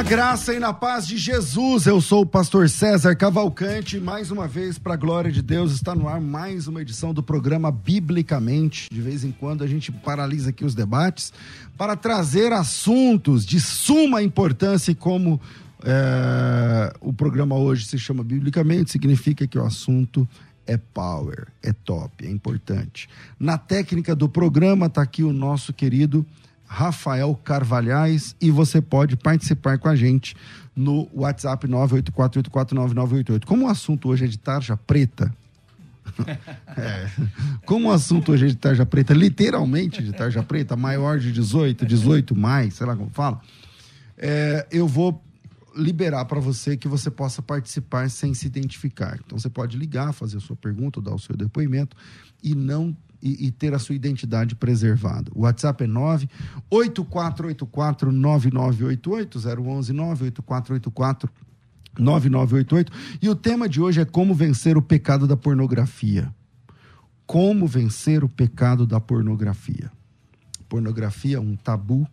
Na graça e na paz de Jesus. Eu sou o pastor César Cavalcante. Mais uma vez, para a glória de Deus, está no ar mais uma edição do programa Biblicamente. De vez em quando a gente paralisa aqui os debates para trazer assuntos de suma importância e como é, o programa hoje se chama Biblicamente, significa que o assunto é power, é top, é importante. Na técnica do programa está aqui o nosso querido Rafael Carvalhais e você pode participar com a gente no WhatsApp 984849988. Como o assunto hoje é de tarja preta, é, como o assunto hoje é de tarja preta, literalmente de tarja preta, maior de 18, 18 mais, sei lá como fala, é, eu vou liberar para você que você possa participar sem se identificar. Então você pode ligar, fazer a sua pergunta, dar o seu depoimento e não e, e, ter a sua identidade preservada. O WhatsApp é 984849988, 011 98484 9988. E o tema de hoje é como vencer o pecado da pornografia. Como vencer o pecado da pornografia. Pornografia é um tabu.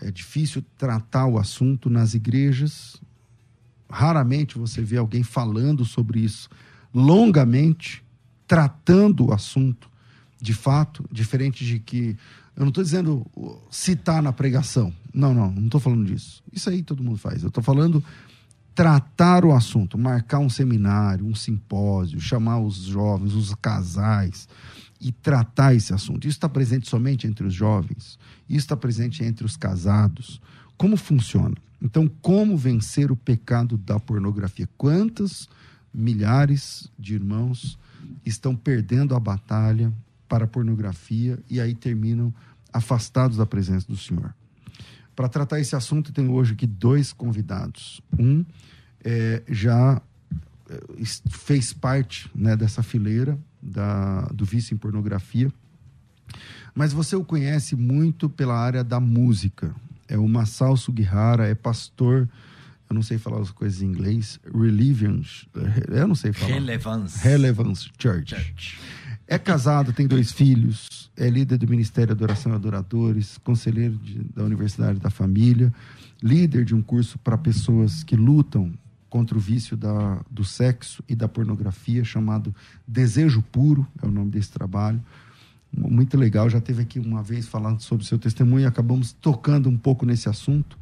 É difícil tratar o assunto nas igrejas. Raramente você vê alguém falando sobre isso longamente tratando o assunto de fato, diferente de que. Eu não estou dizendo citar na pregação. Não, não, não estou falando disso. Isso aí todo mundo faz. Eu estou falando tratar o assunto, marcar um seminário, um simpósio, chamar os jovens, os casais e tratar esse assunto. Isso está presente somente entre os jovens, isso está presente entre os casados. Como funciona? Então, como vencer o pecado da pornografia? Quantas milhares de irmãos estão perdendo a batalha para a pornografia e aí terminam afastados da presença do Senhor. Para tratar esse assunto, tenho hoje aqui dois convidados. Um é, já é, fez parte né, dessa fileira da, do vício em pornografia, mas você o conhece muito pela área da música. É o Masao Sugihara, é pastor eu não sei falar as coisas em inglês, Relevance, eu não sei falar. Relevance. Relevance Church. Church. É casado, tem dois filhos, é líder do Ministério Adoração e Adoradores, conselheiro de, da Universidade da Família, líder de um curso para pessoas que lutam contra o vício da, do sexo e da pornografia, chamado Desejo Puro, é o nome desse trabalho. Muito legal, já teve aqui uma vez falando sobre o seu testemunho e acabamos tocando um pouco nesse assunto.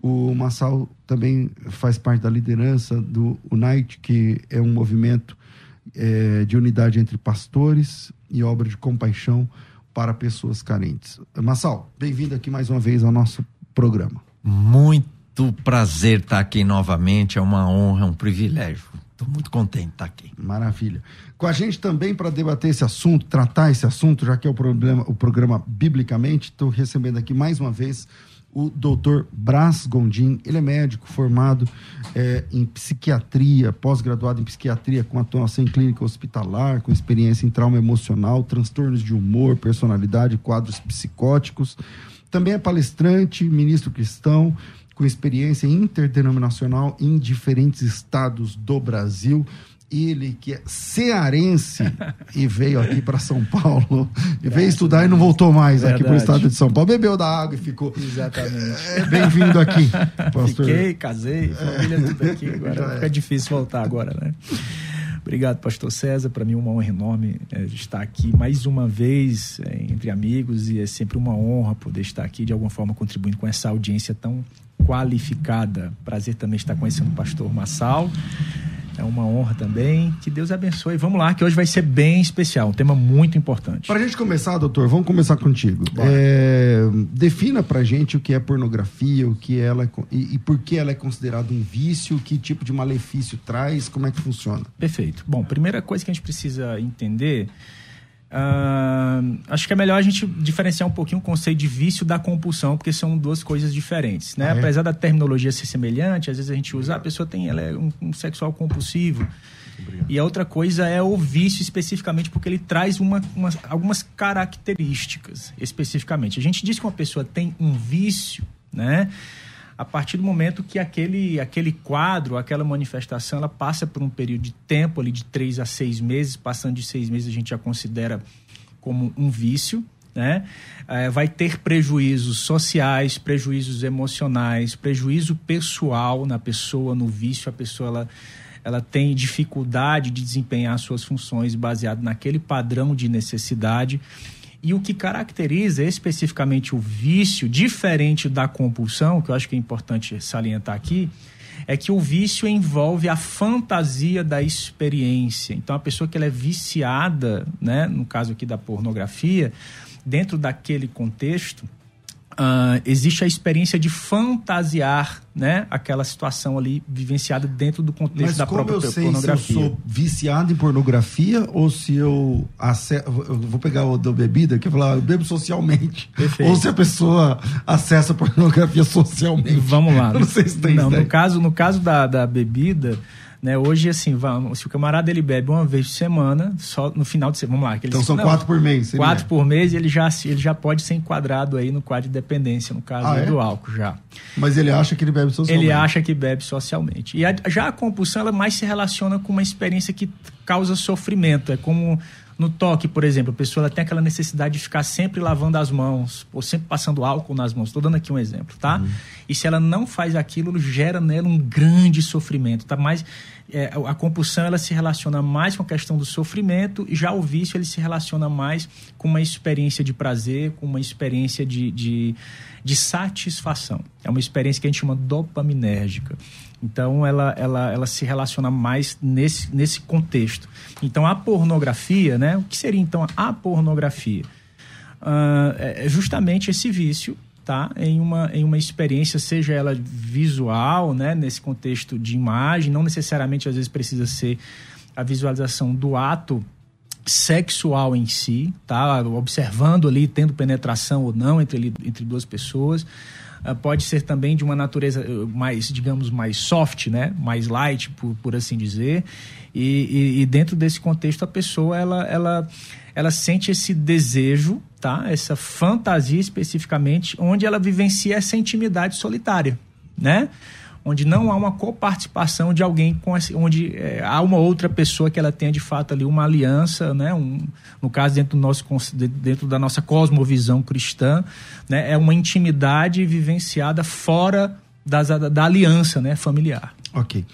O Massal também faz parte da liderança do UNITE, que é um movimento é, de unidade entre pastores e obra de compaixão para pessoas carentes. Massal, bem-vindo aqui mais uma vez ao nosso programa. Muito prazer estar aqui novamente, é uma honra, é um privilégio. Estou muito contente de estar aqui. Maravilha. Com a gente também para debater esse assunto, tratar esse assunto, já que é o, problema, o programa Biblicamente, estou recebendo aqui mais uma vez o doutor Brás Gondim. Ele é médico formado é, em psiquiatria, pós-graduado em psiquiatria, com atuação em clínica hospitalar, com experiência em trauma emocional, transtornos de humor, personalidade, quadros psicóticos. Também é palestrante, ministro cristão, com experiência interdenominacional em diferentes estados do Brasil ele que é cearense e veio aqui para São Paulo e veio é, estudar e não voltou mais verdade. aqui para o estado de São Paulo. Bebeu da água e ficou. Exatamente. É, Bem-vindo aqui, pastor. Fiquei, casei, família tudo aqui. Agora fica é. difícil voltar agora, né? Obrigado, pastor César. Para mim, uma honra enorme é, estar aqui mais uma vez é, entre amigos e é sempre uma honra poder estar aqui de alguma forma contribuindo com essa audiência tão qualificada. Prazer também estar conhecendo o pastor Massal É uma honra também. Que Deus abençoe. Vamos lá, que hoje vai ser bem especial, um tema muito importante. Para a gente começar, doutor, vamos começar contigo. É, defina para gente o que é pornografia, o que ela é, e, e por que ela é considerada um vício, que tipo de malefício traz, como é que funciona. Perfeito. Bom, primeira coisa que a gente precisa entender Uh, acho que é melhor a gente diferenciar um pouquinho o conceito de vício da compulsão, porque são duas coisas diferentes, né? Ah, é? Apesar da terminologia ser semelhante, às vezes a gente usa, ah, a pessoa tem, ela é um, um sexual compulsivo. E a outra coisa é o vício especificamente porque ele traz uma, uma, algumas características especificamente. A gente diz que uma pessoa tem um vício, né? A partir do momento que aquele, aquele quadro, aquela manifestação, ela passa por um período de tempo ali de três a seis meses, passando de seis meses a gente já considera como um vício, né? É, vai ter prejuízos sociais, prejuízos emocionais, prejuízo pessoal na pessoa, no vício, a pessoa ela, ela tem dificuldade de desempenhar suas funções baseado naquele padrão de necessidade. E o que caracteriza especificamente o vício, diferente da compulsão, que eu acho que é importante salientar aqui, é que o vício envolve a fantasia da experiência. Então, a pessoa que ela é viciada, né, no caso aqui da pornografia, dentro daquele contexto, Uh, existe a experiência de fantasiar né, aquela situação ali vivenciada dentro do contexto Mas da própria eu sei pornografia. Se eu sou viciado em pornografia ou se eu, eu vou pegar o da bebida aqui e falar, eu bebo socialmente. Perfeito. Ou se a pessoa acessa pornografia socialmente. Vamos lá. não sei se tem Não, no caso, no caso da, da bebida, né? Hoje, assim, vamos, se o camarada ele bebe uma vez por semana, só no final de semana, vamos lá. então são não, quatro por mês. Quatro por mês, ele já, ele já pode ser enquadrado aí no quadro de dependência, no caso ah, é? do álcool já. Mas ele acha que ele bebe socialmente. Ele acha que bebe socialmente. E a, já a compulsão, ela mais se relaciona com uma experiência que causa sofrimento. É como no toque, por exemplo, a pessoa tem aquela necessidade de ficar sempre lavando as mãos, ou sempre passando álcool nas mãos. Estou dando aqui um exemplo, tá? Uhum. E se ela não faz aquilo, gera nela um grande sofrimento, tá? Mas é, a compulsão ela se relaciona mais com a questão do sofrimento, e já o vício ele se relaciona mais com uma experiência de prazer, com uma experiência de, de, de satisfação. É uma experiência que a gente chama dopaminérgica. Então, ela, ela, ela se relaciona mais nesse, nesse contexto. Então, a pornografia, né? O que seria, então, a pornografia? Uh, é justamente esse vício tá? em, uma, em uma experiência, seja ela visual, né? nesse contexto de imagem, não necessariamente, às vezes, precisa ser a visualização do ato sexual em si, tá? Observando ali, tendo penetração ou não entre, entre duas pessoas. Uh, pode ser também de uma natureza uh, mais, digamos, mais soft, né? Mais light, por, por assim dizer. E, e, e, dentro desse contexto, a pessoa, ela, ela, ela sente esse desejo, tá? Essa fantasia especificamente, onde ela vivencia essa intimidade solitária, né? Onde não há uma coparticipação de alguém com esse, onde é, há uma outra pessoa que ela tenha de fato ali uma aliança, né? Um, no caso dentro do nosso dentro da nossa cosmovisão cristã, né? É uma intimidade vivenciada fora das, da, da aliança, né? Familiar. Ok,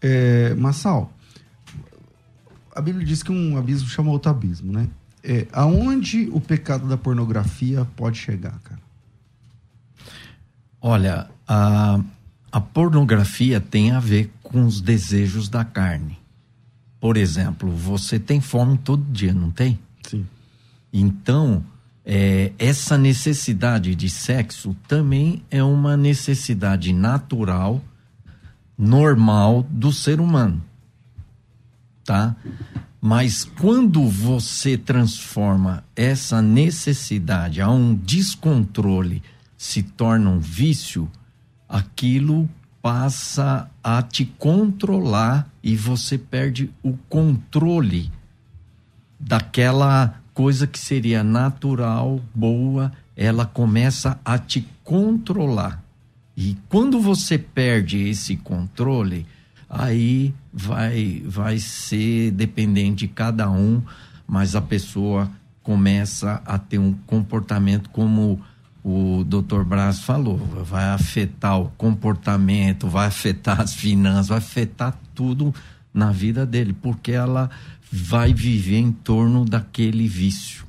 é, Massal, a Bíblia diz que um abismo chama outro abismo, né? É, aonde o pecado da pornografia pode chegar, cara? Olha, a a pornografia tem a ver com os desejos da carne. Por exemplo, você tem fome todo dia, não tem? Sim. Então, é, essa necessidade de sexo também é uma necessidade natural, normal do ser humano. Tá? Mas quando você transforma essa necessidade a um descontrole, se torna um vício, aquilo passa a te controlar e você perde o controle daquela coisa que seria natural, boa, ela começa a te controlar. E quando você perde esse controle, aí vai vai ser dependente de cada um, mas a pessoa começa a ter um comportamento como o doutor Braz falou, vai afetar o comportamento, vai afetar as finanças, vai afetar tudo na vida dele, porque ela vai viver em torno daquele vício.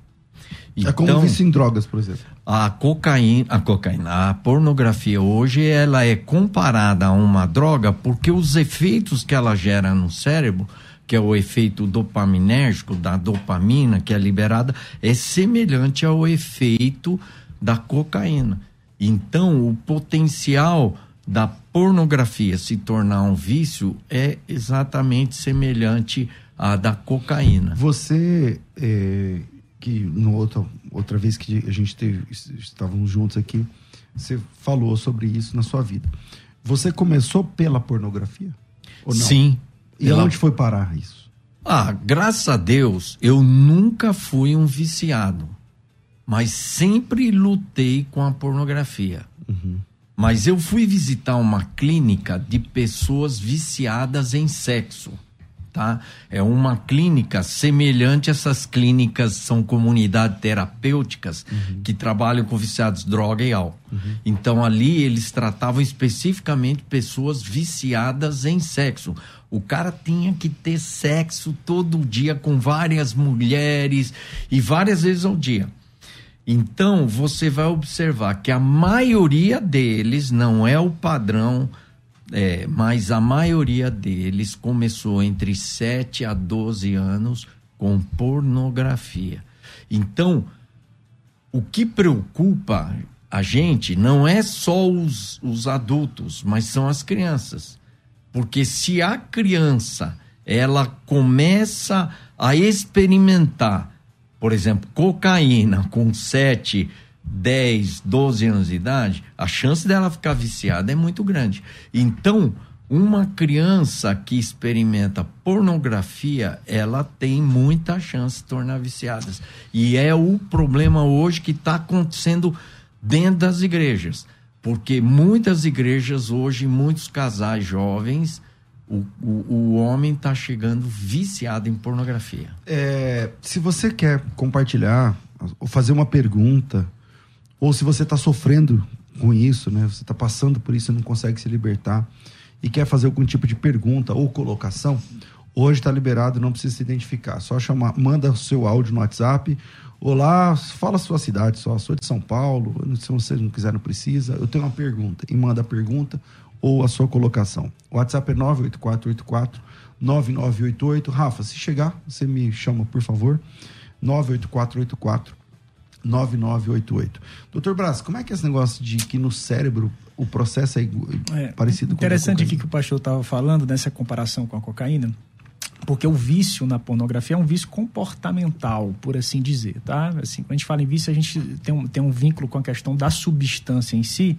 Então, é como então, vício em drogas, por exemplo. A cocaína, a cocaína, a pornografia hoje ela é comparada a uma droga porque os efeitos que ela gera no cérebro, que é o efeito dopaminérgico da dopamina que é liberada, é semelhante ao efeito da cocaína. Então, o potencial da pornografia se tornar um vício é exatamente semelhante à da cocaína. Você é que no outro, outra vez que a gente teve, estávamos juntos aqui, você falou sobre isso na sua vida. Você começou pela pornografia? Sim. E pela... onde foi parar isso? Ah, graças a Deus, eu nunca fui um viciado, mas sempre lutei com a pornografia. Uhum. Mas eu fui visitar uma clínica de pessoas viciadas em sexo tá? É uma clínica semelhante a essas clínicas, são comunidades terapêuticas uhum. que trabalham com viciados droga e álcool. Uhum. Então ali eles tratavam especificamente pessoas viciadas em sexo. O cara tinha que ter sexo todo dia com várias mulheres e várias vezes ao dia. Então você vai observar que a maioria deles não é o padrão é, mas a maioria deles começou entre 7 a 12 anos com pornografia. Então, o que preocupa a gente não é só os, os adultos, mas são as crianças. Porque se a criança ela começa a experimentar, por exemplo, cocaína com 7, 10, 12 anos de idade, a chance dela ficar viciada é muito grande. Então, uma criança que experimenta pornografia, ela tem muita chance de tornar viciada. E é o problema hoje que está acontecendo dentro das igrejas. Porque muitas igrejas hoje, muitos casais jovens, o, o, o homem está chegando viciado em pornografia. É, se você quer compartilhar ou fazer uma pergunta ou se você está sofrendo com isso, né? Você está passando por isso e não consegue se libertar e quer fazer algum tipo de pergunta ou colocação, hoje está liberado, não precisa se identificar. Só chamar, manda o seu áudio no WhatsApp. Olá, fala sua cidade só. Sou de São Paulo. Se você não quiser, não precisa. Eu tenho uma pergunta. E manda a pergunta ou a sua colocação. O WhatsApp é 98484 9988. Rafa, se chegar, você me chama, por favor. 98484 9988. Doutor Braz, como é que é esse negócio de que no cérebro o processo é, é parecido com Interessante aqui que o pastor estava falando nessa comparação com a cocaína, porque o vício na pornografia é um vício comportamental, por assim dizer, tá? Assim, quando a gente fala em vício, a gente tem um, tem um vínculo com a questão da substância em si,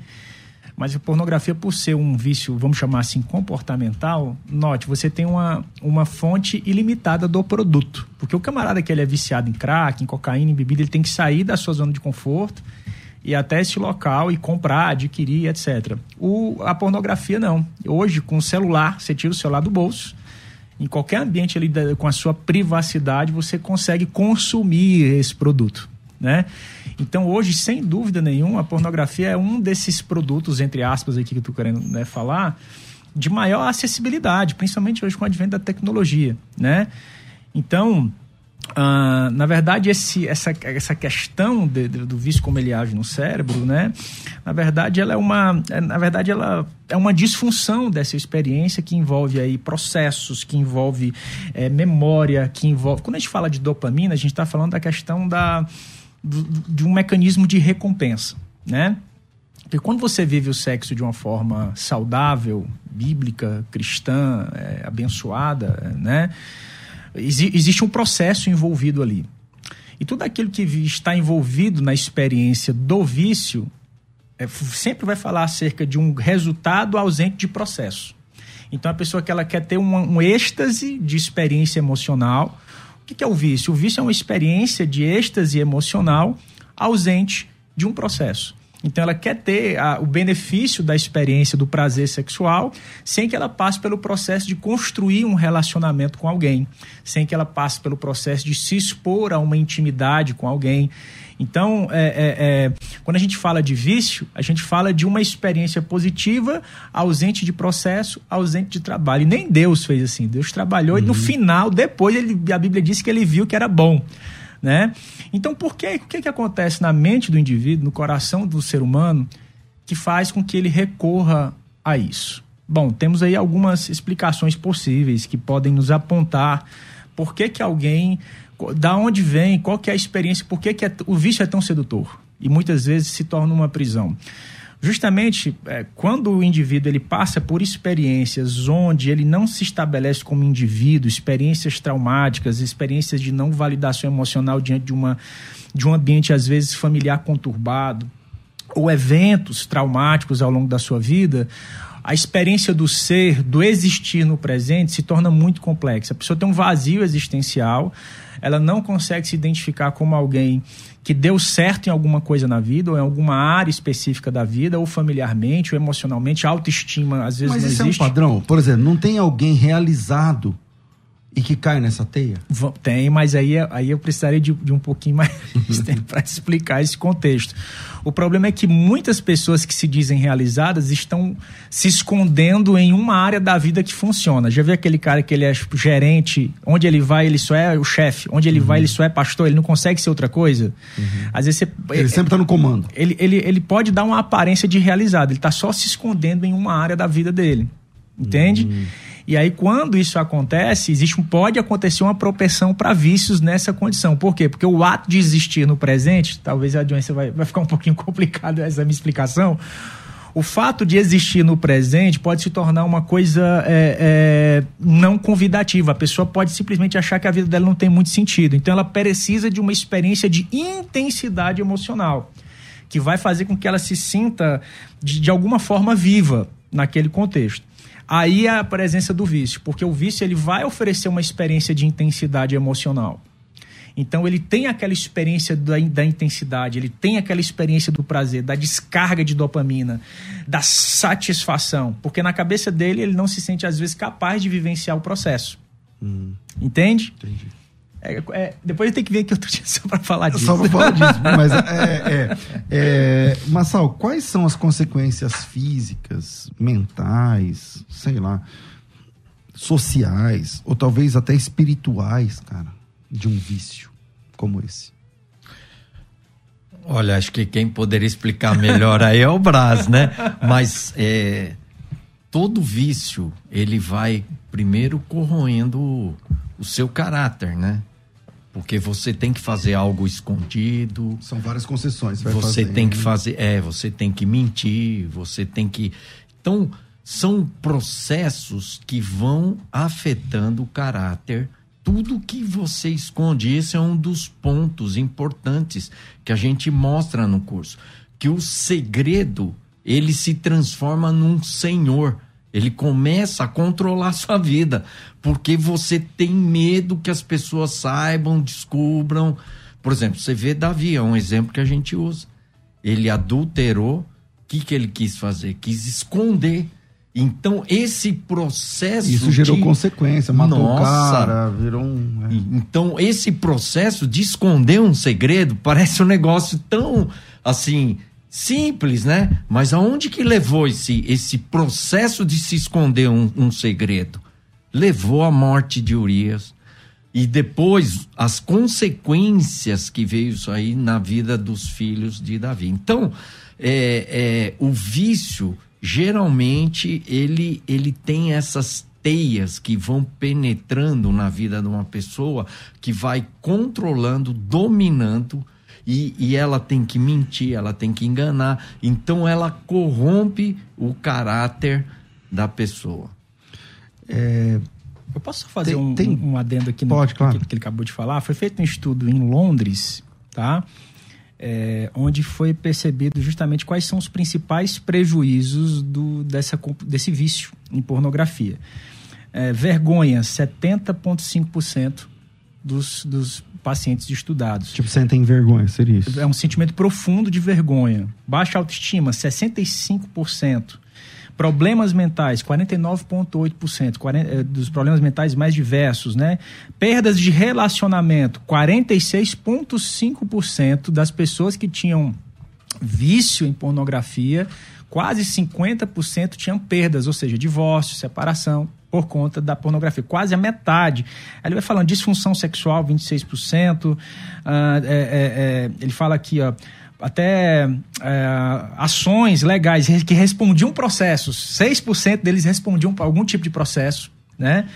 mas a pornografia, por ser um vício, vamos chamar assim, comportamental, note, você tem uma, uma fonte ilimitada do produto. Porque o camarada que ele é viciado em crack, em cocaína, em bebida, ele tem que sair da sua zona de conforto e até esse local e comprar, adquirir, etc. O, a pornografia não. Hoje, com o celular, você tira o celular do bolso, em qualquer ambiente ali com a sua privacidade, você consegue consumir esse produto né? Então, hoje, sem dúvida nenhuma, a pornografia é um desses produtos, entre aspas, aqui que eu estou querendo né, falar, de maior acessibilidade, principalmente hoje com o advento da tecnologia, né? Então, Uh, na verdade, esse, essa, essa questão de, de, do vício como ele age no cérebro, né? Na verdade, ela é uma, é, na verdade, ela é uma disfunção dessa experiência que envolve aí processos, que envolve é, memória, que envolve. Quando a gente fala de dopamina, a gente está falando da questão da de um mecanismo de recompensa, né? Porque quando você vive o sexo de uma forma saudável, bíblica, cristã, é, abençoada, né? existe um processo envolvido ali. E tudo aquilo que está envolvido na experiência do vício é, sempre vai falar acerca de um resultado ausente de processo. Então, a pessoa que ela quer ter um, um êxtase de experiência emocional, o que é o vício? O vício é uma experiência de êxtase emocional ausente de um processo. Então ela quer ter a, o benefício da experiência do prazer sexual sem que ela passe pelo processo de construir um relacionamento com alguém, sem que ela passe pelo processo de se expor a uma intimidade com alguém. Então, é, é, é, quando a gente fala de vício, a gente fala de uma experiência positiva, ausente de processo, ausente de trabalho. E nem Deus fez assim. Deus trabalhou uhum. e no uhum. final, depois, ele, a Bíblia disse que ele viu que era bom. né? Então, por que, o que, que acontece na mente do indivíduo, no coração do ser humano, que faz com que ele recorra a isso? Bom, temos aí algumas explicações possíveis que podem nos apontar por que, que alguém, da onde vem, qual que é a experiência, por que, que é, o vício é tão sedutor e muitas vezes se torna uma prisão. Justamente é, quando o indivíduo ele passa por experiências onde ele não se estabelece como indivíduo, experiências traumáticas, experiências de não validação emocional diante de, uma, de um ambiente às vezes familiar conturbado, ou eventos traumáticos ao longo da sua vida, a experiência do ser, do existir no presente, se torna muito complexa. A pessoa tem um vazio existencial, ela não consegue se identificar como alguém que deu certo em alguma coisa na vida, ou em alguma área específica da vida, ou familiarmente, ou emocionalmente, autoestima às vezes Mas não isso existe. é um padrão? Por exemplo, não tem alguém realizado e que cai nessa teia? Tem, mas aí, aí eu precisaria de, de um pouquinho mais de tempo para explicar esse contexto. O problema é que muitas pessoas que se dizem realizadas estão se escondendo em uma área da vida que funciona. Já viu aquele cara que ele é gerente, onde ele vai, ele só é o chefe, onde ele uhum. vai, ele só é pastor, ele não consegue ser outra coisa? Uhum. Às vezes você, Ele é, sempre está no comando. Ele, ele, ele pode dar uma aparência de realizado, ele está só se escondendo em uma área da vida dele. Entende? Uhum. E aí, quando isso acontece, existe um, pode acontecer uma propensão para vícios nessa condição. Por quê? Porque o ato de existir no presente, talvez a doença vai, vai ficar um pouquinho complicado essa minha explicação. O fato de existir no presente pode se tornar uma coisa é, é, não convidativa. A pessoa pode simplesmente achar que a vida dela não tem muito sentido. Então, ela precisa de uma experiência de intensidade emocional, que vai fazer com que ela se sinta de, de alguma forma viva naquele contexto. Aí é a presença do vício, porque o vício ele vai oferecer uma experiência de intensidade emocional. Então ele tem aquela experiência da, da, intensidade, ele tem aquela experiência do prazer, da descarga de dopamina, da satisfação, porque na cabeça dele ele não se sente às vezes capaz de vivenciar o processo. Hum. Entende? Entendi. É, é, depois tem que vir aqui outro dia só para falar disso. Só para falar disso. Mas, é, é, é, Massal, quais são as consequências físicas, mentais, sei lá, sociais, ou talvez até espirituais, cara, de um vício como esse? Olha, acho que quem poderia explicar melhor aí é o Brás, né? Mas é, todo vício, ele vai primeiro corroendo o seu caráter, né? Porque você tem que fazer algo escondido. São várias concessões. Você, você tem que fazer, é, você tem que mentir, você tem que. Então, são processos que vão afetando o caráter. Tudo que você esconde, esse é um dos pontos importantes que a gente mostra no curso, que o segredo ele se transforma num senhor ele começa a controlar a sua vida, porque você tem medo que as pessoas saibam, descubram. Por exemplo, você vê Davi, é um exemplo que a gente usa. Ele adulterou, o que, que ele quis fazer? Quis esconder. Então, esse processo. Isso gerou de... consequência, matou Nossa. o cara, virou um. É. Então, esse processo de esconder um segredo parece um negócio tão assim Simples, né? Mas aonde que levou esse, esse processo de se esconder um, um segredo? Levou à morte de Urias. E depois as consequências que veio isso aí na vida dos filhos de Davi. Então, é, é, o vício, geralmente, ele, ele tem essas teias que vão penetrando na vida de uma pessoa, que vai controlando, dominando e, e ela tem que mentir, ela tem que enganar. Então ela corrompe o caráter da pessoa. É, eu posso fazer tem, um, tem... um adendo aqui Pode, no claro. que, que ele acabou de falar? Foi feito um estudo em Londres, tá? É, onde foi percebido justamente quais são os principais prejuízos do, dessa, desse vício em pornografia. É, vergonha, 70,5% dos, dos pacientes estudados. Tipo, sentem vergonha, seria isso? É um sentimento profundo de vergonha. Baixa autoestima, 65%. Problemas mentais, 49,8% eh, dos problemas mentais mais diversos, né? Perdas de relacionamento, 46,5% das pessoas que tinham vício em pornografia, quase 50% tinham perdas, ou seja, divórcio, separação, por conta da pornografia, quase a metade. Ele vai falando disfunção sexual, 26%. Uh, é, é, é, ele fala aqui, ó, até é, ações legais que respondiam processos. 6% deles respondiam para algum tipo de processo, né?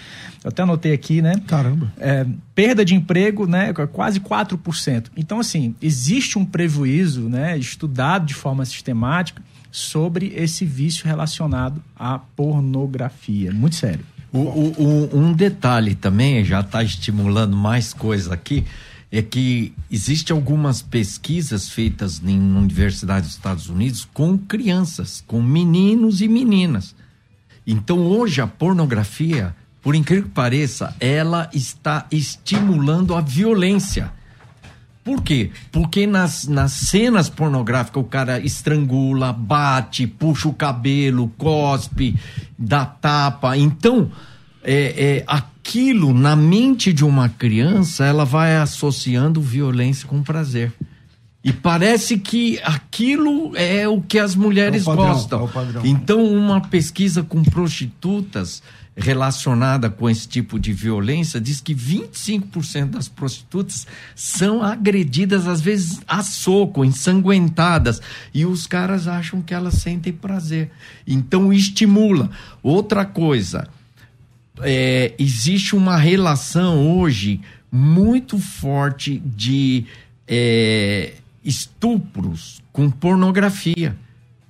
Eu até anotei aqui, né? Caramba. É, perda de emprego, né? Quase 4%. Então, assim, existe um prejuízo, né? Estudado de forma sistemática sobre esse vício relacionado à pornografia. Muito sério. O, o, um detalhe também, já está estimulando mais coisa aqui, é que existe algumas pesquisas feitas em universidades dos Estados Unidos com crianças, com meninos e meninas. Então hoje a pornografia, por incrível que pareça, ela está estimulando a violência. Por quê? Porque nas, nas cenas pornográficas o cara estrangula, bate, puxa o cabelo, cospe, dá tapa. Então, é, é, aquilo na mente de uma criança, ela vai associando violência com prazer. E parece que aquilo é o que as mulheres é padrão, gostam. É então, uma pesquisa com prostitutas relacionada com esse tipo de violência diz que 25% das prostitutas são agredidas, às vezes a soco, ensanguentadas, e os caras acham que elas sentem prazer. Então, estimula. Outra coisa é, existe uma relação hoje muito forte de é, estupros com pornografia.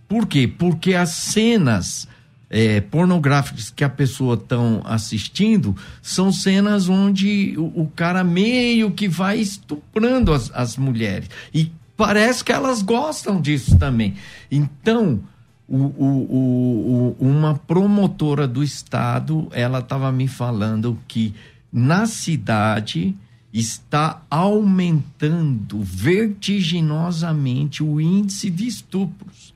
Por quê? Porque as cenas é, pornográficas que a pessoa estão assistindo são cenas onde o, o, cara meio que vai estuprando as, as mulheres. E parece que elas gostam disso também. Então, o, o, uma promotora do estado, ela estava me falando que na cidade está aumentando vertiginosamente o índice de estupros.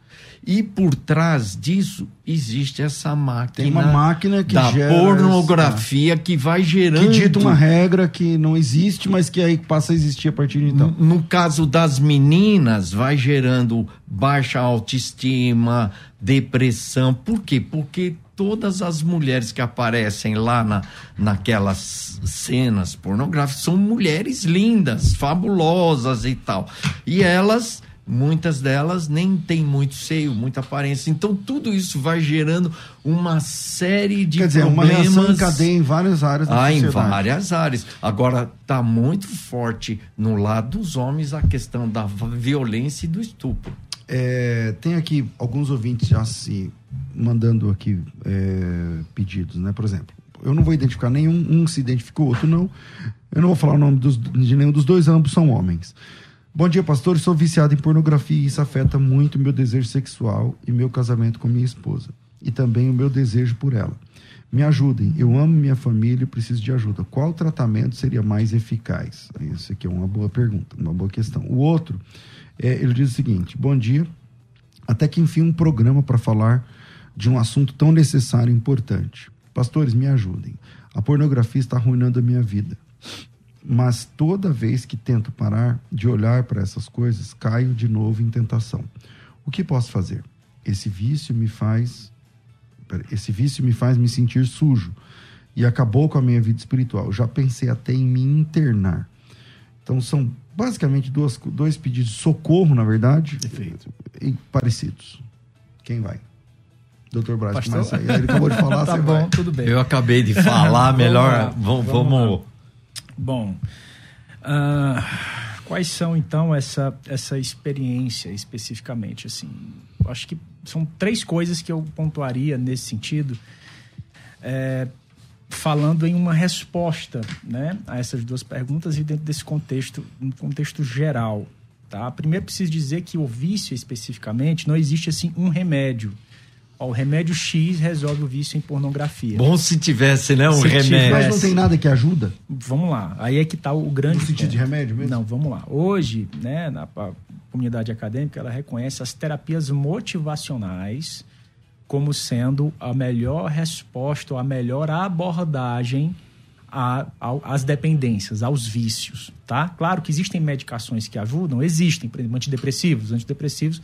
E por trás disso existe essa máquina. Tem uma máquina que da gera pornografia essa... que vai gerando. Que dita uma regra que não existe, mas que aí passa a existir a partir de então. No caso das meninas, vai gerando baixa autoestima, depressão. Por quê? Porque todas as mulheres que aparecem lá na, naquelas cenas pornográficas são mulheres lindas, fabulosas e tal. E elas muitas delas nem têm muito seio, muita aparência. Então tudo isso vai gerando uma série de Quer dizer, problemas. uma reação em cadeia em várias áreas da ah, sociedade. em várias áreas. Agora está muito forte no lado dos homens a questão da violência e do estupro. É, tem aqui alguns ouvintes já se mandando aqui é, pedidos, né? Por exemplo, eu não vou identificar nenhum, um se identificou, outro não. Eu não vou falar o nome dos, de nenhum dos dois, ambos são homens. Bom dia, pastor. Sou viciado em pornografia e isso afeta muito meu desejo sexual e meu casamento com minha esposa. E também o meu desejo por ela. Me ajudem. Eu amo minha família e preciso de ajuda. Qual tratamento seria mais eficaz? Isso aqui é uma boa pergunta, uma boa questão. O outro, é, ele diz o seguinte: Bom dia. Até que enfim um programa para falar de um assunto tão necessário e importante. Pastores, me ajudem. A pornografia está arruinando a minha vida mas toda vez que tento parar de olhar para essas coisas, caio de novo em tentação. O que posso fazer? Esse vício me faz esse vício me faz me sentir sujo e acabou com a minha vida espiritual. Já pensei até em me internar. Então são basicamente duas, dois pedidos de socorro, na verdade, Perfeito. e parecidos. Quem vai? Doutor Braz, começa aí. Ele acabou de falar, tá bom, vai. tudo bem. Eu acabei de falar, melhor. vamos, vamos, vamos Bom, uh, quais são então essa, essa experiência especificamente? Assim, acho que são três coisas que eu pontuaria nesse sentido, é, falando em uma resposta né, a essas duas perguntas e dentro desse contexto, um contexto geral. Tá? Primeiro, preciso dizer que o vício especificamente não existe assim um remédio Ó, o remédio X resolve o vício em pornografia. Bom se tivesse, né? Um se remédio. Tivesse... Mas não tem nada que ajuda? Vamos lá. Aí é que está o grande. No sentido de remédio mesmo? Não, vamos lá. Hoje, né, na comunidade acadêmica, ela reconhece as terapias motivacionais como sendo a melhor resposta, a melhor abordagem às dependências, aos vícios, tá? Claro que existem medicações que ajudam, existem, por exemplo, antidepressivos. Antidepressivos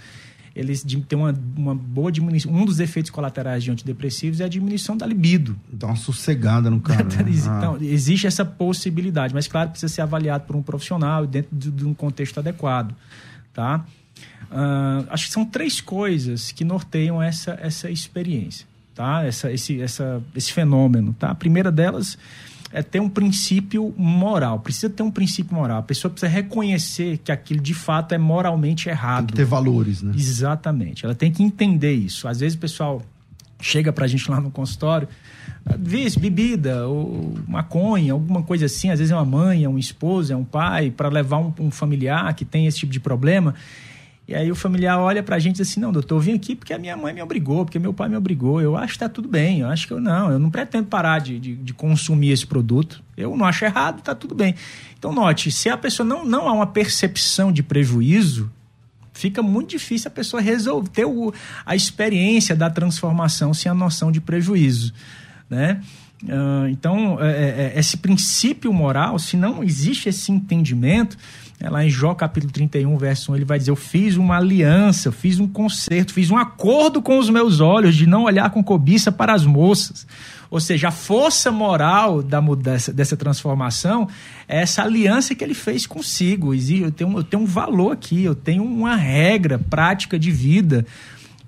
eles têm uma, uma boa diminuição. Um dos efeitos colaterais de antidepressivos é a diminuição da libido. Dá uma sossegada no cara. né? então, existe essa possibilidade, mas claro, precisa ser avaliado por um profissional dentro de, de um contexto adequado. Tá? Uh, acho que são três coisas que norteiam essa, essa experiência, tá? essa, esse, essa, esse fenômeno. Tá? A primeira delas é ter um princípio moral. Precisa ter um princípio moral. A pessoa precisa reconhecer que aquilo de fato é moralmente errado. Tem que ter valores, né? Exatamente. Ela tem que entender isso. Às vezes o pessoal chega pra gente lá no consultório, vê bebida, ou maconha, alguma coisa assim. Às vezes é uma mãe, é um esposo, é um pai, para levar um, um familiar que tem esse tipo de problema. E aí o familiar olha pra gente e diz assim, não, doutor, eu vim aqui porque a minha mãe me obrigou, porque meu pai me obrigou. Eu acho que tá tudo bem, eu acho que eu não, eu não pretendo parar de, de, de consumir esse produto. Eu não acho errado, tá tudo bem. Então note, se a pessoa não, não há uma percepção de prejuízo, fica muito difícil a pessoa resolver ter o, a experiência da transformação sem a noção de prejuízo, né? Uh, então, é, é, é, esse princípio moral, se não existe esse entendimento, é lá em Jó capítulo 31, verso 1, ele vai dizer: Eu fiz uma aliança, eu fiz um concerto, fiz um acordo com os meus olhos de não olhar com cobiça para as moças. Ou seja, a força moral da mudança, dessa transformação é essa aliança que ele fez consigo. Eu tenho, eu tenho um valor aqui, eu tenho uma regra prática de vida.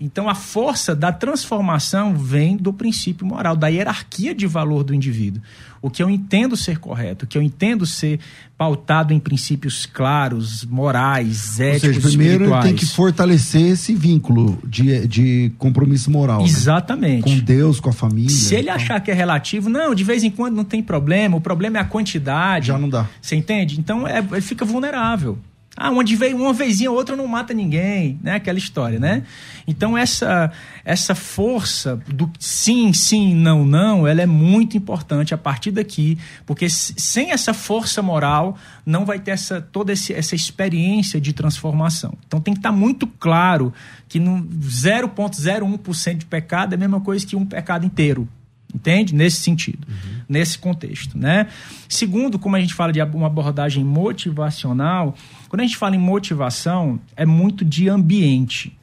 Então, a força da transformação vem do princípio moral, da hierarquia de valor do indivíduo. O que eu entendo ser correto, o que eu entendo ser pautado em princípios claros, morais, éticos, Ou seja, primeiro ele tem que fortalecer esse vínculo de, de compromisso moral. Né? Exatamente. Né? Com Deus, com a família. Se ele achar que é relativo, não, de vez em quando não tem problema, o problema é a quantidade. Já não dá. Você entende? Então é, ele fica vulnerável. Ah, onde veio uma vezinha ou outra não mata ninguém, né? Aquela história, né? Então essa essa força do sim, sim, não, não, ela é muito importante a partir daqui, porque sem essa força moral não vai ter essa toda esse, essa experiência de transformação. Então tem que estar muito claro que no 0.01% de pecado é a mesma coisa que um pecado inteiro. Entende? Nesse sentido, uhum. nesse contexto, né? Segundo, como a gente fala de uma abordagem motivacional, quando a gente fala em motivação, é muito de ambiente.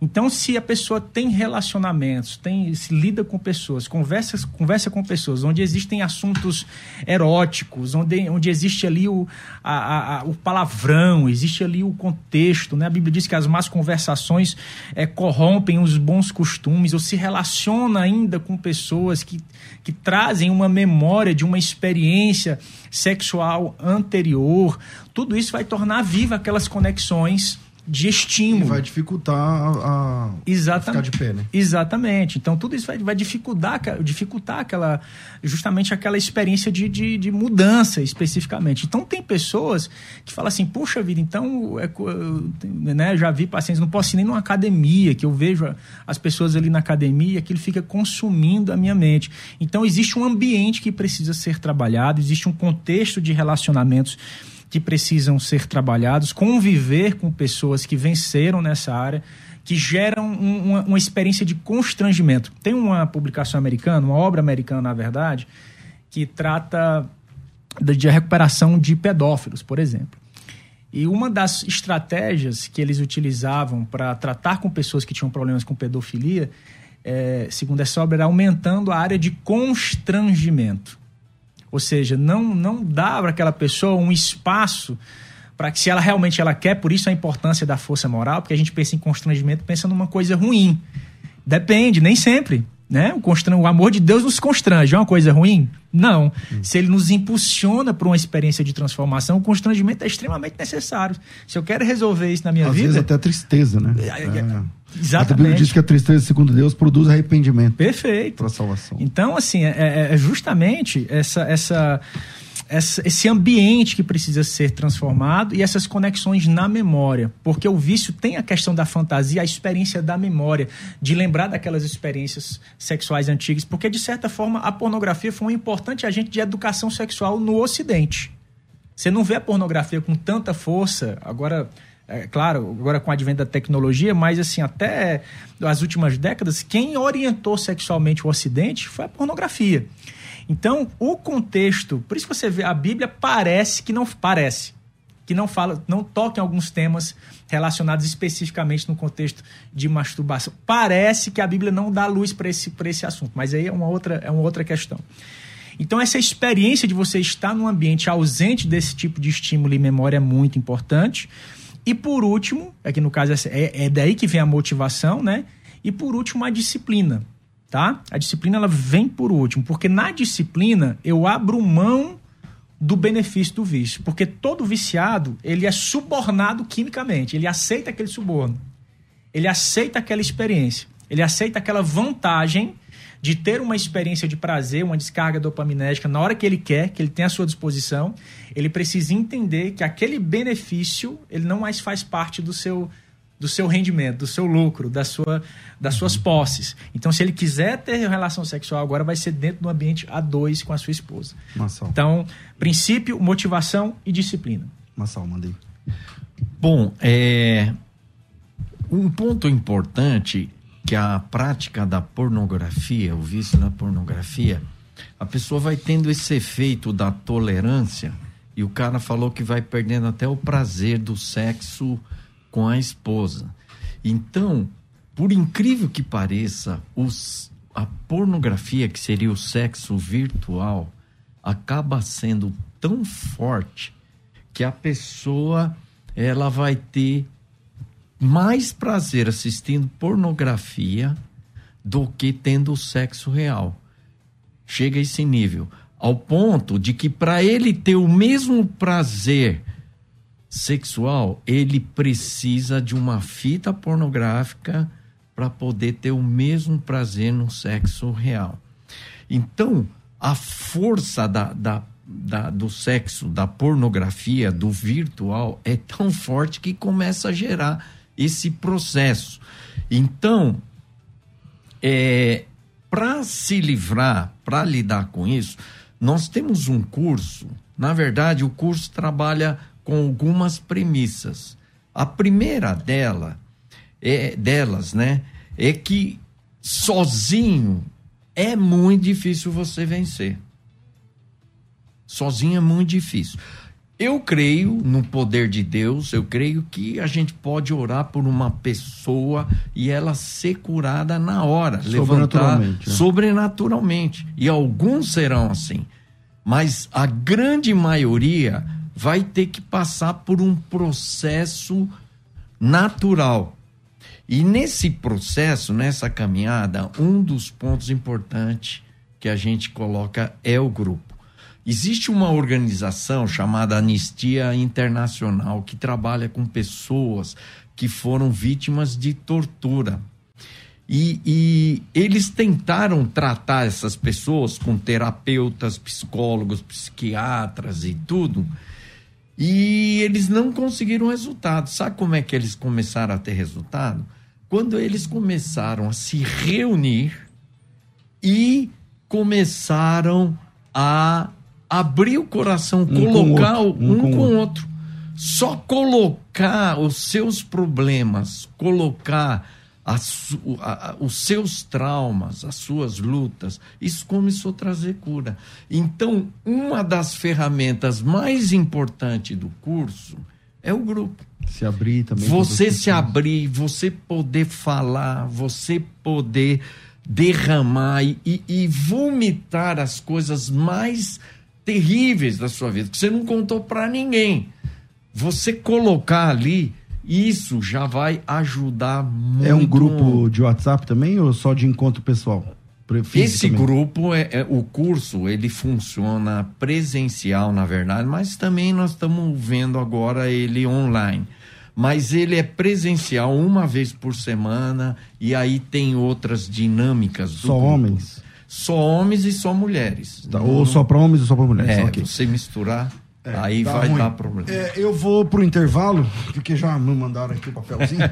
Então, se a pessoa tem relacionamentos, tem, se lida com pessoas, conversa, conversa com pessoas, onde existem assuntos eróticos, onde, onde existe ali o, a, a, o palavrão, existe ali o contexto, né? A Bíblia diz que as más conversações é, corrompem os bons costumes, ou se relaciona ainda com pessoas que, que trazem uma memória de uma experiência sexual anterior, tudo isso vai tornar viva aquelas conexões de estímulo. E vai dificultar a, a Exatamente. ficar de pé, né? Exatamente. Então, tudo isso vai, vai dificultar, dificultar aquela, justamente aquela experiência de, de, de, mudança, especificamente. Então, tem pessoas que falam assim, puxa vida, então, é, né, já vi pacientes, não posso ir nem numa academia, que eu vejo as pessoas ali na academia, aquilo fica consumindo a minha mente. Então, existe um ambiente que precisa ser trabalhado, existe um contexto de relacionamentos que precisam ser trabalhados, conviver com pessoas que venceram nessa área, que geram um, uma, uma, experiência de constrangimento. Tem uma publicação americana, uma obra americana, na verdade, que trata de recuperação de pedófilos, por exemplo. E uma das estratégias que eles utilizavam para tratar com pessoas que tinham problemas com pedofilia, é, segundo essa obra, era aumentando a área de constrangimento. Ou seja, não, não dá para aquela pessoa um espaço para que se ela realmente ela quer, por isso a importância da força moral, porque a gente pensa em constrangimento, pensa numa coisa ruim. Depende, nem sempre. Né? O, constran... o amor de Deus nos constrange. É uma coisa ruim? Não. Hum. Se ele nos impulsiona para uma experiência de transformação, o constrangimento é extremamente necessário. Se eu quero resolver isso na minha Às vida. Às vezes até tristeza, né? É, é, é. Exatamente. A Bíblia diz que a tristeza, segundo Deus, produz arrependimento. Perfeito. Para a salvação. Então, assim, é, é, é justamente essa, essa, essa, esse ambiente que precisa ser transformado e essas conexões na memória. Porque o vício tem a questão da fantasia, a experiência da memória, de lembrar daquelas experiências sexuais antigas. Porque, de certa forma, a pornografia foi um importante agente de educação sexual no Ocidente. Você não vê a pornografia com tanta força, agora é, claro, agora com o advento da tecnologia, mas assim, até as últimas décadas, quem orientou sexualmente o Ocidente foi a pornografia. Então, o contexto, por isso que você vê, a Bíblia parece que não parece. que não fala, não toquem alguns temas relacionados especificamente no contexto de masturbação. Parece que a Bíblia não dá luz para esse, esse assunto, mas aí é uma outra, é uma outra questão. Então, essa experiência de você estar num ambiente ausente desse tipo de estímulo e memória é muito importante. E por último, aqui no caso é, é daí que vem a motivação, né? E por último, a disciplina, tá? A disciplina ela vem por último, porque na disciplina eu abro mão do benefício do vício, porque todo viciado, ele é subornado quimicamente, ele aceita aquele suborno. Ele aceita aquela experiência, ele aceita aquela vantagem de ter uma experiência de prazer, uma descarga dopaminérgica na hora que ele quer, que ele tem à sua disposição, ele precisa entender que aquele benefício ele não mais faz parte do seu do seu rendimento, do seu lucro, da sua, das suas posses. Então, se ele quiser ter relação sexual agora, vai ser dentro do ambiente a dois com a sua esposa. Massal. Então, princípio, motivação e disciplina. Massal, mandei. Bom, é, um ponto importante que a prática da pornografia, o vício na pornografia, a pessoa vai tendo esse efeito da tolerância e o cara falou que vai perdendo até o prazer do sexo com a esposa. Então, por incrível que pareça, os, a pornografia, que seria o sexo virtual, acaba sendo tão forte que a pessoa ela vai ter mais prazer assistindo pornografia do que tendo sexo real. Chega a esse nível. Ao ponto de que, para ele ter o mesmo prazer sexual, ele precisa de uma fita pornográfica para poder ter o mesmo prazer no sexo real. Então, a força da, da, da, do sexo, da pornografia, do virtual, é tão forte que começa a gerar esse processo. Então, é, para se livrar, para lidar com isso, nós temos um curso. Na verdade, o curso trabalha com algumas premissas. A primeira dela, é, delas, né, é que sozinho é muito difícil você vencer. Sozinho é muito difícil. Eu creio no poder de Deus, eu creio que a gente pode orar por uma pessoa e ela ser curada na hora, sobrenaturalmente, levantar é. sobrenaturalmente. E alguns serão assim. Mas a grande maioria vai ter que passar por um processo natural. E nesse processo, nessa caminhada, um dos pontos importantes que a gente coloca é o grupo. Existe uma organização chamada Anistia Internacional que trabalha com pessoas que foram vítimas de tortura. E, e, eles tentaram tratar essas pessoas com terapeutas, psicólogos, psiquiatras e tudo. E eles não conseguiram resultado. Sabe como é que eles começaram a ter resultado? Quando eles começaram a se reunir e começaram a abrir o coração, um colocar com um, um, com, com outro. outro. Só colocar os seus problemas, colocar a, a, os seus traumas, as suas lutas, isso começou a trazer cura. Então, uma das ferramentas mais importantes do curso é o grupo. Se abrir também. Você se abrir, você poder falar, você poder derramar e, e, e vomitar as coisas mais terríveis da sua vida, que você não contou para ninguém. Você colocar ali, isso já vai ajudar muito. É um grupo de WhatsApp também ou só de encontro pessoal? Esse grupo é, é, o curso, ele funciona presencial, na verdade, mas também nós estamos vendo agora ele online. Mas ele é presencial uma vez por semana e aí tem outras dinâmicas. Só grupo. homens? só homens e só mulheres. Tá, ou só para homens ou só para mulheres. É, okay. você misturar, é, aí vai ruim. dar problema. É, eu vou pro intervalo, porque já me mandaram aqui o papelzinho.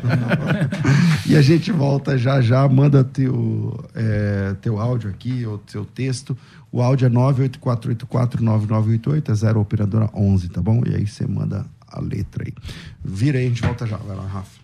e a gente volta já já. Manda teu, é, teu áudio aqui, ou teu texto. O áudio é 984849988, é 0 operadora 11, tá bom? E aí você manda a letra aí. Vira aí, a gente volta já. Vai lá, Rafa.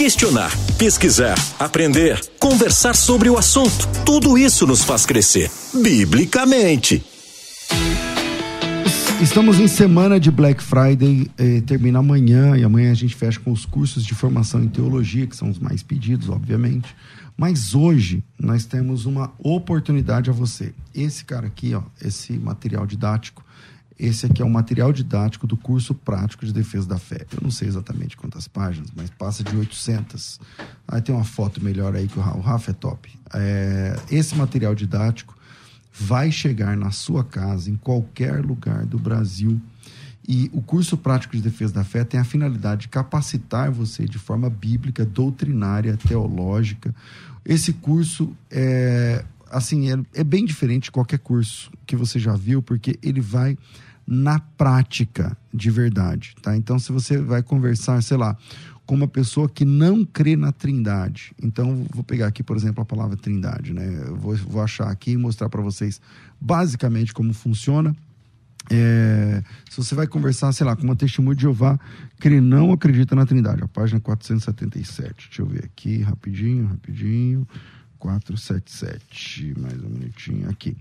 questionar, pesquisar, aprender, conversar sobre o assunto. Tudo isso nos faz crescer, biblicamente. Estamos em semana de Black Friday, eh, termina amanhã e amanhã a gente fecha com os cursos de formação em teologia, que são os mais pedidos, obviamente. Mas hoje nós temos uma oportunidade a você. Esse cara aqui, ó, esse material didático, esse aqui é o material didático do curso prático de defesa da fé. Eu não sei exatamente quantas páginas, mas passa de 800. Aí tem uma foto melhor aí que o Rafa é top. É, esse material didático vai chegar na sua casa, em qualquer lugar do Brasil. E o curso prático de defesa da fé tem a finalidade de capacitar você de forma bíblica, doutrinária, teológica. Esse curso é assim é, é bem diferente de qualquer curso que você já viu, porque ele vai na prática de verdade, tá? Então, se você vai conversar, sei lá, com uma pessoa que não crê na Trindade, então vou pegar aqui, por exemplo, a palavra Trindade, né? Eu vou, vou achar aqui e mostrar para vocês basicamente como funciona. É, se você vai conversar, sei lá, com uma testemunha de Jeová que não acredita na Trindade, a página 477. Deixa eu ver aqui, rapidinho, rapidinho. 477, mais um minutinho aqui.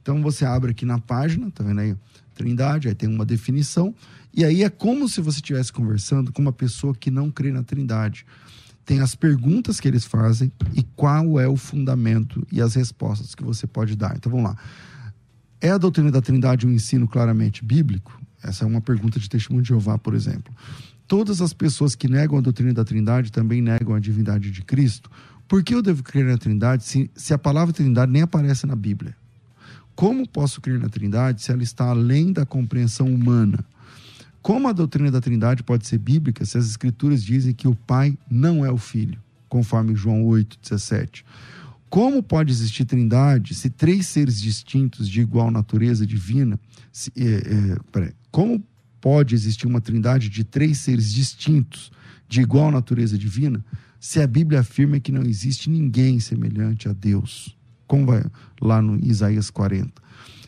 Então você abre aqui na página, tá vendo aí? Trindade, aí tem uma definição, e aí é como se você estivesse conversando com uma pessoa que não crê na Trindade. Tem as perguntas que eles fazem e qual é o fundamento e as respostas que você pode dar. Então vamos lá. É a doutrina da Trindade um ensino claramente bíblico? Essa é uma pergunta de testemunho de Jeová, por exemplo. Todas as pessoas que negam a doutrina da Trindade também negam a divindade de Cristo. Por que eu devo crer na Trindade se, se a palavra Trindade nem aparece na Bíblia? Como posso crer na Trindade se ela está além da compreensão humana? Como a doutrina da Trindade pode ser bíblica se as Escrituras dizem que o Pai não é o Filho, conforme João 8,17? Como pode existir Trindade se três seres distintos de igual natureza divina? Se, é, é, como pode existir uma Trindade de três seres distintos de igual natureza divina se a Bíblia afirma que não existe ninguém semelhante a Deus? Como vai lá no Isaías 40.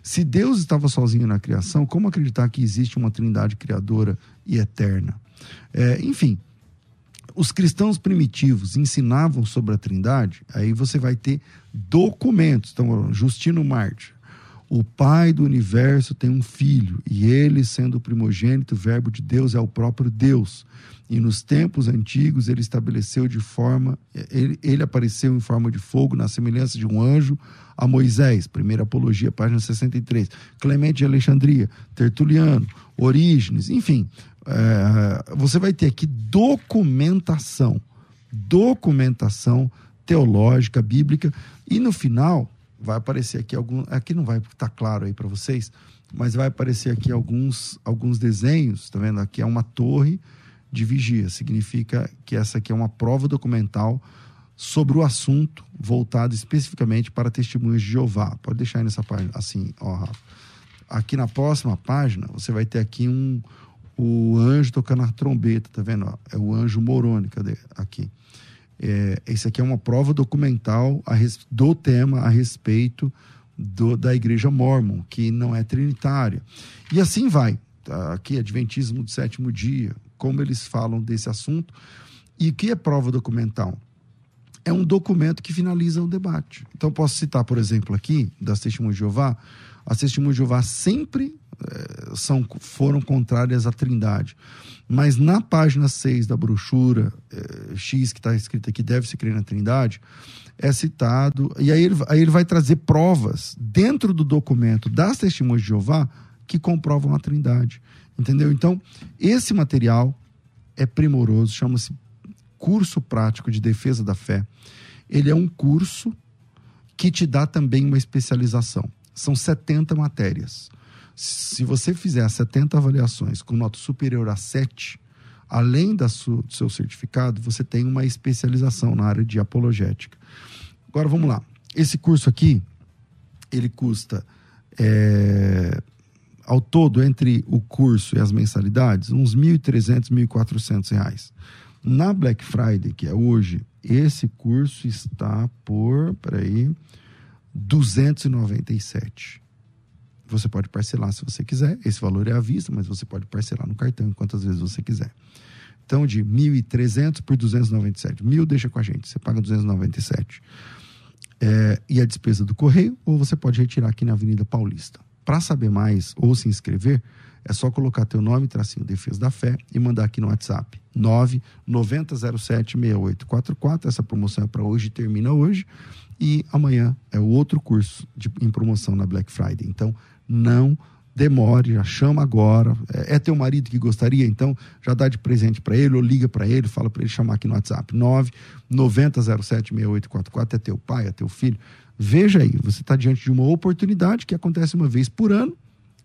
Se Deus estava sozinho na criação, como acreditar que existe uma trindade criadora e eterna? É, enfim, os cristãos primitivos ensinavam sobre a trindade, aí você vai ter documentos. Então, Justino Marte, o Pai do universo tem um filho, e ele, sendo o primogênito, o Verbo de Deus, é o próprio Deus. E nos tempos antigos ele estabeleceu de forma, ele, ele apareceu em forma de fogo, na semelhança de um anjo, a Moisés, primeira apologia, página 63. Clemente de Alexandria, Tertuliano, Orígenes, enfim. É, você vai ter aqui documentação, documentação teológica, bíblica, e no final vai aparecer aqui algum, aqui não vai estar tá claro aí para vocês, mas vai aparecer aqui alguns alguns desenhos, tá vendo? Aqui é uma torre de vigia. Significa que essa aqui é uma prova documental sobre o assunto voltado especificamente para testemunhos de Jeová. Pode deixar aí nessa página, assim, ó, Rafa. Aqui na próxima página, você vai ter aqui um o anjo tocando a trombeta, tá vendo? É o anjo Moroni, cadê? Aqui. É, esse aqui é uma prova documental a do tema a respeito do, da igreja mormon, que não é trinitária. E assim vai. Tá? Aqui, Adventismo do sétimo dia, como eles falam desse assunto. E o que é prova documental? É um documento que finaliza o debate. Então, posso citar, por exemplo, aqui, das Testemunhas de Jeová. As Testemunhas de Jeová sempre é, são, foram contrárias à Trindade. Mas na página 6 da brochura, é, X, que está escrito aqui, deve-se crer na Trindade, é citado, e aí ele, aí ele vai trazer provas dentro do documento das testemunhas de Jeová que comprovam a Trindade. Entendeu? Então, esse material é primoroso, chama-se Curso Prático de Defesa da Fé. Ele é um curso que te dá também uma especialização. São 70 matérias. Se você fizer 70 avaliações com nota superior a 7, além da do seu certificado, você tem uma especialização na área de apologética. Agora vamos lá. Esse curso aqui, ele custa é, ao todo, entre o curso e as mensalidades, uns R$ 1.300, R$ 1.400. Na Black Friday, que é hoje, esse curso está por, peraí, 297. Você pode parcelar se você quiser. Esse valor é à vista, mas você pode parcelar no cartão quantas vezes você quiser. Então, de 1.300 por 297. Mil deixa com a gente, você paga 297. É, e a despesa do correio, ou você pode retirar aqui na Avenida Paulista. Para saber mais ou se inscrever, é só colocar teu nome, tracinho Defesa da Fé e mandar aqui no WhatsApp 990076844. Essa promoção é para hoje, termina hoje. E amanhã é o outro curso de, em promoção na Black Friday. Então, não demore, já chama agora. É, é teu marido que gostaria, então já dá de presente para ele, ou liga para ele, fala para ele chamar aqui no WhatsApp. 990076844. É teu pai, é teu filho. Veja aí, você está diante de uma oportunidade que acontece uma vez por ano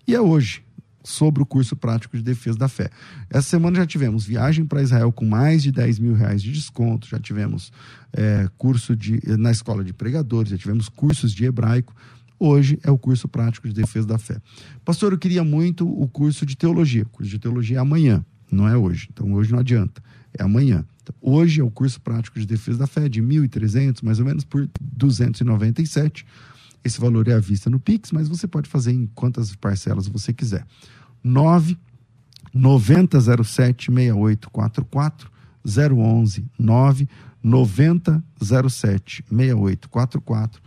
e é hoje sobre o curso prático de defesa da fé. Essa semana já tivemos viagem para Israel com mais de 10 mil reais de desconto, já tivemos é, curso de, na escola de pregadores, já tivemos cursos de hebraico. Hoje é o curso prático de defesa da fé. Pastor, eu queria muito o curso de teologia. O curso de teologia é amanhã, não é hoje. Então hoje não adianta, é amanhã. Então, hoje é o curso prático de defesa da fé de 1.300, mais ou menos por 297. Esse valor é à vista no Pix, mas você pode fazer em quantas parcelas você quiser. 9 9007 6844 011 9 9007 6844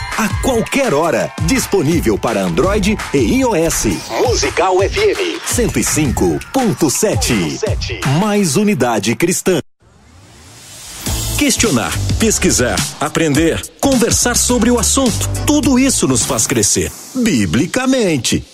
A qualquer hora, disponível para Android e iOS. Musical FM 105.7. Mais unidade cristã questionar, pesquisar, aprender, conversar sobre o assunto. Tudo isso nos faz crescer, biblicamente.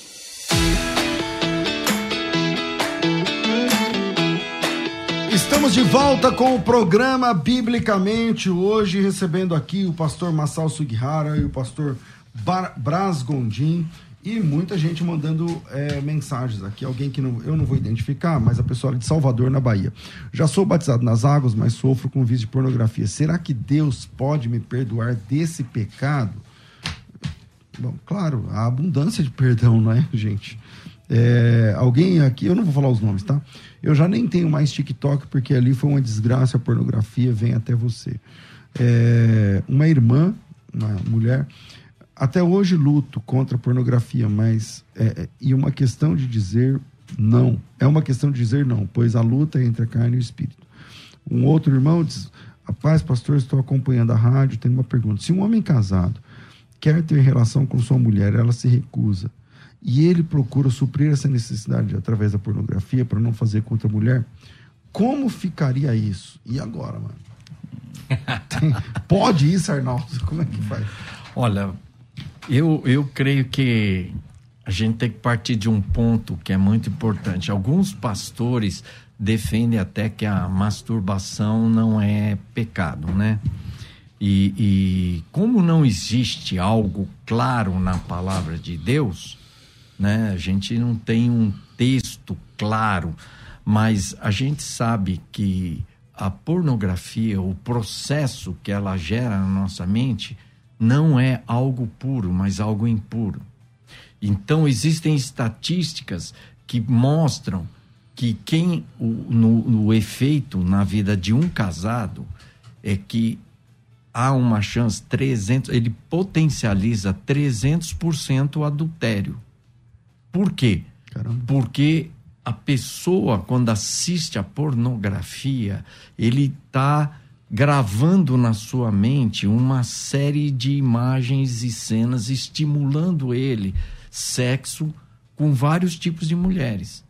Estamos de volta com o programa Biblicamente. Hoje recebendo aqui o pastor Massal Sugihara e o pastor Bar Bras Gondim. E muita gente mandando é, mensagens aqui. Alguém que não, eu não vou identificar, mas a pessoa de Salvador, na Bahia. Já sou batizado nas águas, mas sofro com vício de pornografia. Será que Deus pode me perdoar desse pecado? Bom, claro, a abundância de perdão, não é, gente? É, alguém aqui, eu não vou falar os nomes, tá? Eu já nem tenho mais TikTok, porque ali foi uma desgraça, a pornografia vem até você. É, uma irmã, uma mulher, até hoje luto contra a pornografia, mas é, é, e uma questão de dizer não. É uma questão de dizer não, pois a luta é entre a carne e o espírito. Um outro irmão diz: Rapaz, pastor, estou acompanhando a rádio. Tenho uma pergunta. Se um homem casado quer ter relação com sua mulher, ela se recusa, e ele procura suprir essa necessidade através da pornografia para não fazer contra a mulher, como ficaria isso? E agora, mano? Tem... Pode isso, Arnaldo? Como é que faz? Olha, eu, eu creio que a gente tem que partir de um ponto que é muito importante. Alguns pastores defendem até que a masturbação não é pecado, né? E, e como não existe algo claro na palavra de Deus, né? A gente não tem um texto claro, mas a gente sabe que a pornografia, o processo que ela gera na nossa mente, não é algo puro, mas algo impuro. Então, existem estatísticas que mostram que quem, o, no, no efeito na vida de um casado, é que há uma chance 300, ele potencializa 300% o adultério. Por quê? Caramba. Porque a pessoa quando assiste a pornografia, ele está gravando na sua mente uma série de imagens e cenas estimulando ele sexo com vários tipos de mulheres.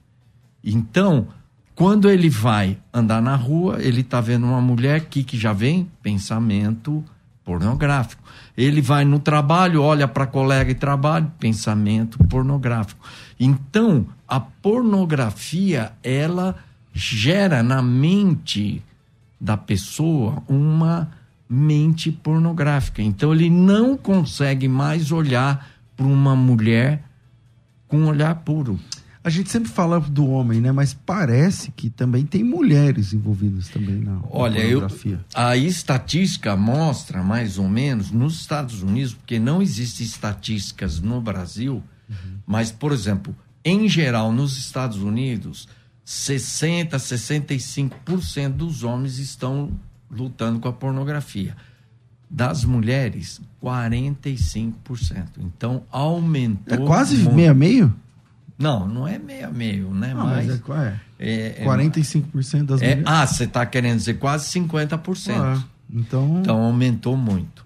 Então, quando ele vai andar na rua, ele está vendo uma mulher que, que já vem pensamento pornográfico. Ele vai no trabalho, olha para colega de trabalho, pensamento pornográfico. Então, a pornografia, ela gera na mente da pessoa uma mente pornográfica. Então ele não consegue mais olhar para uma mulher com um olhar puro. A gente sempre fala do homem, né? Mas parece que também tem mulheres envolvidas também na Olha. Eu, a estatística mostra mais ou menos nos Estados Unidos, porque não existem estatísticas no Brasil, uhum. mas por exemplo, em geral nos Estados Unidos, 60, 65% dos homens estão lutando com a pornografia. Das mulheres, 45%. Então aumentou. É quase meio a meio? Não, não é meio a meio, né? Não, mas, mas é, é, é 45% das é, mulheres. Ah, você está querendo dizer quase 50%. Ah, então... então aumentou muito.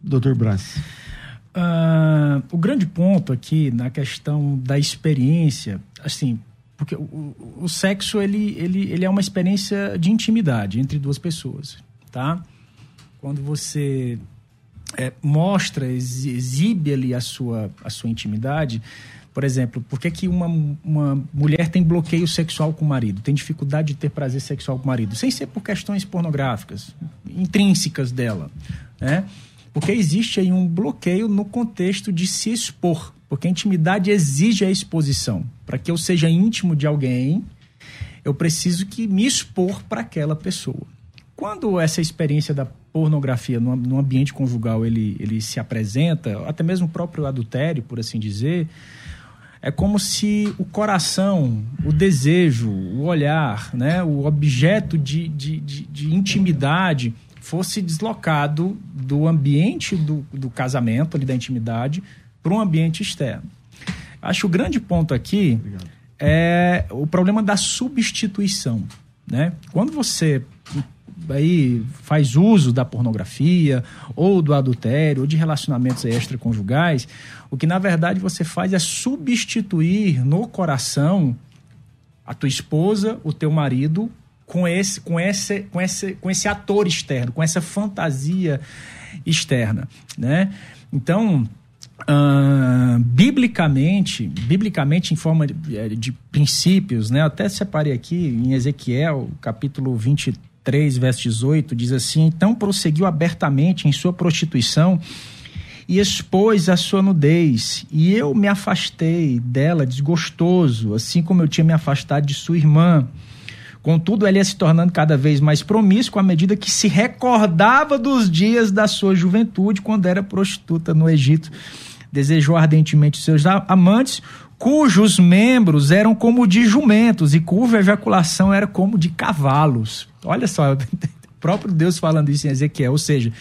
Doutor Brás. Uh, o grande ponto aqui na questão da experiência, assim, porque o, o sexo, ele, ele, ele é uma experiência de intimidade entre duas pessoas, tá? Quando você é, mostra, exibe ali a sua, a sua intimidade, por exemplo, por que, que uma, uma mulher tem bloqueio sexual com o marido, tem dificuldade de ter prazer sexual com o marido, sem ser por questões pornográficas, intrínsecas dela, né? Porque existe aí um bloqueio no contexto de se expor. Porque a intimidade exige a exposição. Para que eu seja íntimo de alguém, eu preciso que me expor para aquela pessoa. Quando essa experiência da pornografia no, no ambiente conjugal ele, ele se apresenta, até mesmo o próprio adultério, por assim dizer, é como se o coração, o desejo, o olhar, né, o objeto de, de, de, de intimidade fosse deslocado do ambiente do, do casamento, ali da intimidade, para um ambiente externo. Acho o grande ponto aqui Obrigado. é o problema da substituição. Né? Quando você aí faz uso da pornografia ou do adultério ou de relacionamentos extraconjugais, o que na verdade você faz é substituir no coração a tua esposa, o teu marido com esse com esse com esse com esse ator externo, com essa fantasia externa, né? Então, Uh, biblicamente, biblicamente em forma de, de, princípios, né? até separei aqui em Ezequiel, capítulo 23, verso 18, diz assim: Então prosseguiu abertamente em sua prostituição e expôs a sua nudez, e eu me afastei dela desgostoso, assim como eu tinha me afastado de sua irmã. Contudo, ela ia se tornando cada vez mais promíscua à medida que se recordava dos dias da sua juventude, quando era prostituta no Egito. Desejou ardentemente seus amantes, cujos membros eram como de jumentos e cuja ejaculação era como de cavalos. Olha só, o próprio Deus falando isso em Ezequiel. Ou seja,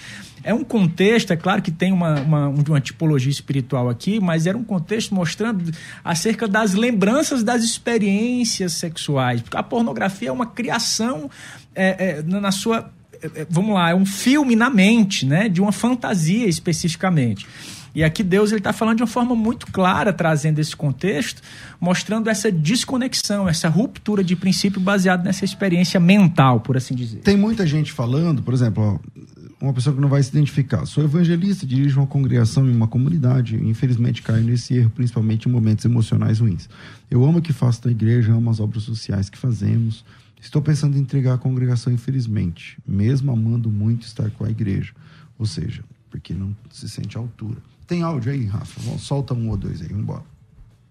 é um contexto, é claro que tem uma, uma, uma, tipologia espiritual aqui, mas era um contexto mostrando acerca das lembranças das experiências sexuais. Porque a pornografia é uma criação é, é, na sua. É, é, vamos lá, é um filme na mente, né? De uma fantasia especificamente. E aqui Deus está falando de uma forma muito clara, trazendo esse contexto, mostrando essa desconexão, essa ruptura de princípio baseado nessa experiência mental, por assim dizer. Tem muita gente falando, por exemplo, uma pessoa que não vai se identificar. Sou evangelista, dirijo uma congregação em uma comunidade. Infelizmente caio nesse erro, principalmente em momentos emocionais ruins. Eu amo o que faço na igreja, amo as obras sociais que fazemos. Estou pensando em entregar a congregação, infelizmente, mesmo amando muito estar com a igreja. Ou seja, porque não se sente à altura. Tem áudio aí, Rafa? Solta um ou dois aí, vamos embora.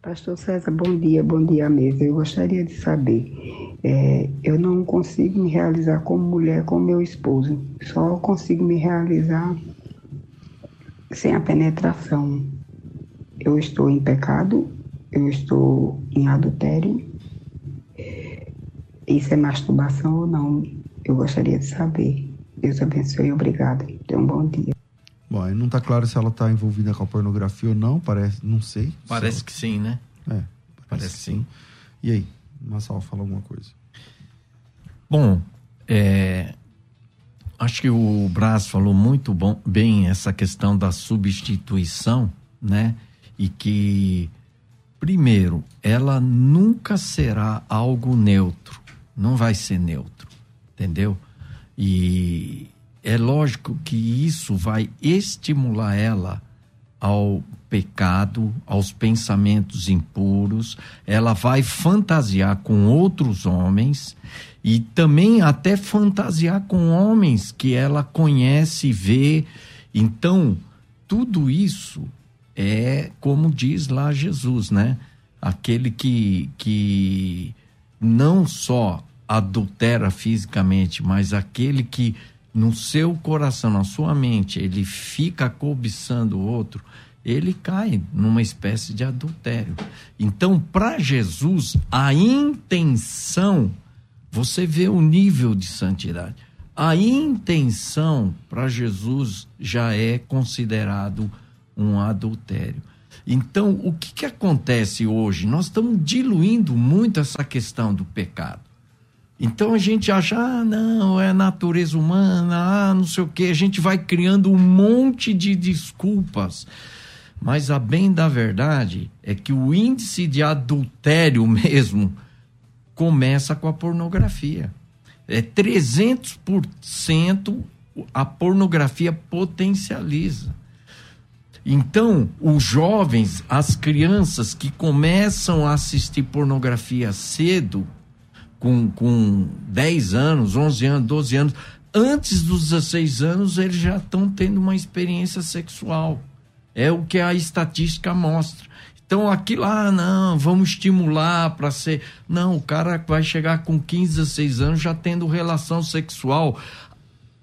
Pastor César, bom dia, bom dia mesa. Eu gostaria de saber, é, eu não consigo me realizar como mulher com meu esposo, só consigo me realizar sem a penetração. Eu estou em pecado, eu estou em adultério. Isso é masturbação ou não? Eu gostaria de saber. Deus abençoe obrigada. Tenha um bom dia. Bom, aí não está claro se ela está envolvida com a pornografia ou não, parece, não sei. Parece que sim, né? É, parece, parece que sim. sim. E aí, Massal, fala alguma coisa. Bom, é, acho que o Braz falou muito bom, bem essa questão da substituição, né? E que, primeiro, ela nunca será algo neutro, não vai ser neutro, entendeu? E é lógico que isso vai estimular ela ao pecado, aos pensamentos impuros, ela vai fantasiar com outros homens e também até fantasiar com homens que ela conhece e vê. Então, tudo isso é como diz lá Jesus, né? Aquele que, que não só adultera fisicamente, mas aquele que no seu coração, na sua mente, ele fica cobiçando o outro, ele cai numa espécie de adultério. Então, para Jesus, a intenção, você vê o nível de santidade. A intenção para Jesus já é considerado um adultério. Então, o que, que acontece hoje? Nós estamos diluindo muito essa questão do pecado. Então a gente acha, ah, não, é natureza humana, ah, não sei o quê. A gente vai criando um monte de desculpas. Mas a bem da verdade é que o índice de adultério mesmo começa com a pornografia. É 300% a pornografia potencializa. Então, os jovens, as crianças que começam a assistir pornografia cedo, com, com 10 anos, 11 anos, 12 anos, antes dos 16 anos, eles já estão tendo uma experiência sexual. É o que a estatística mostra. Então, aqui lá, ah, não, vamos estimular para ser. Não, o cara vai chegar com 15, 16 anos já tendo relação sexual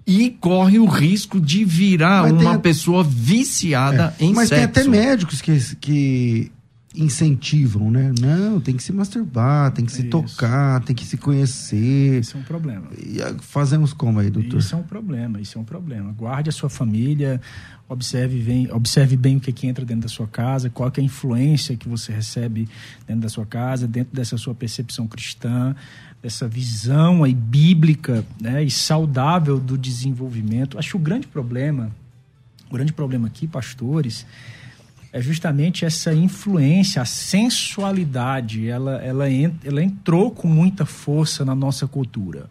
e corre o risco de virar mas uma pessoa viciada é. em mas sexo. Mas tem até médicos que, que incentivam, né? Não, tem que se masturbar, tem que se Isso. tocar, tem que se conhecer. Isso é um problema. E fazemos como aí, doutor? Isso é um problema, isso é um problema. Guarde a sua família, observe bem, observe bem o que, é que entra dentro da sua casa, qual é a influência que você recebe dentro da sua casa, dentro dessa sua percepção cristã, dessa visão aí bíblica né, e saudável do desenvolvimento. Acho que o grande problema, o grande problema aqui, pastores, é justamente essa influência, a sensualidade, ela, ela, ent, ela entrou com muita força na nossa cultura.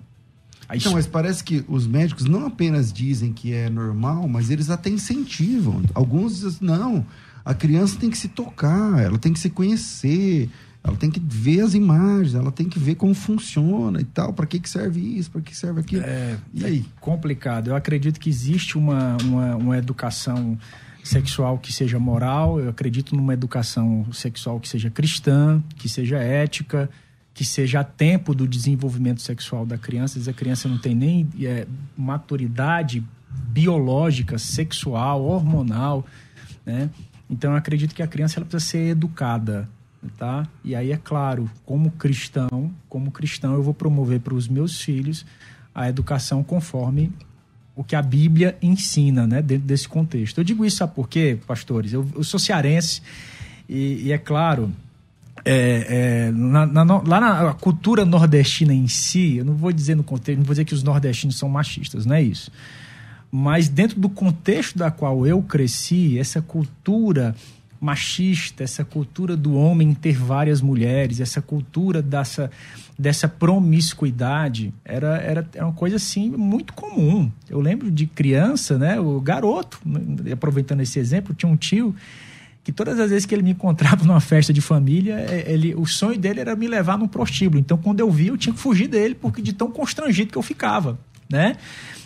A então, mas parece que os médicos não apenas dizem que é normal, mas eles até incentivam. Alguns dizem, não, a criança tem que se tocar, ela tem que se conhecer, ela tem que ver as imagens, ela tem que ver como funciona e tal, para que, que serve isso, para que serve aquilo. É, e aí? É complicado. Eu acredito que existe uma, uma, uma educação sexual que seja moral, eu acredito numa educação sexual que seja cristã, que seja ética, que seja a tempo do desenvolvimento sexual da criança. Às vezes a criança não tem nem é, maturidade biológica, sexual, hormonal, né? Então eu acredito que a criança ela precisa ser educada, tá? E aí é claro, como cristão, como cristão eu vou promover para os meus filhos a educação conforme o que a Bíblia ensina, né, dentro desse contexto. Eu digo isso sabe por quê, pastores? Eu, eu sou cearense e, e é claro, é, é, na, na, lá na cultura nordestina em si, eu não vou dizer no contexto, não vou dizer que os nordestinos são machistas, não é isso. Mas dentro do contexto da qual eu cresci, essa cultura machista, essa cultura do homem ter várias mulheres, essa cultura dessa, dessa promiscuidade, era, era, era uma coisa assim muito comum. Eu lembro de criança, né, o garoto, aproveitando esse exemplo, tinha um tio que todas as vezes que ele me encontrava numa festa de família, é, ele, o sonho dele era me levar num prostíbulo. Então, quando eu vi, eu tinha que fugir dele, porque de tão constrangido que eu ficava, né?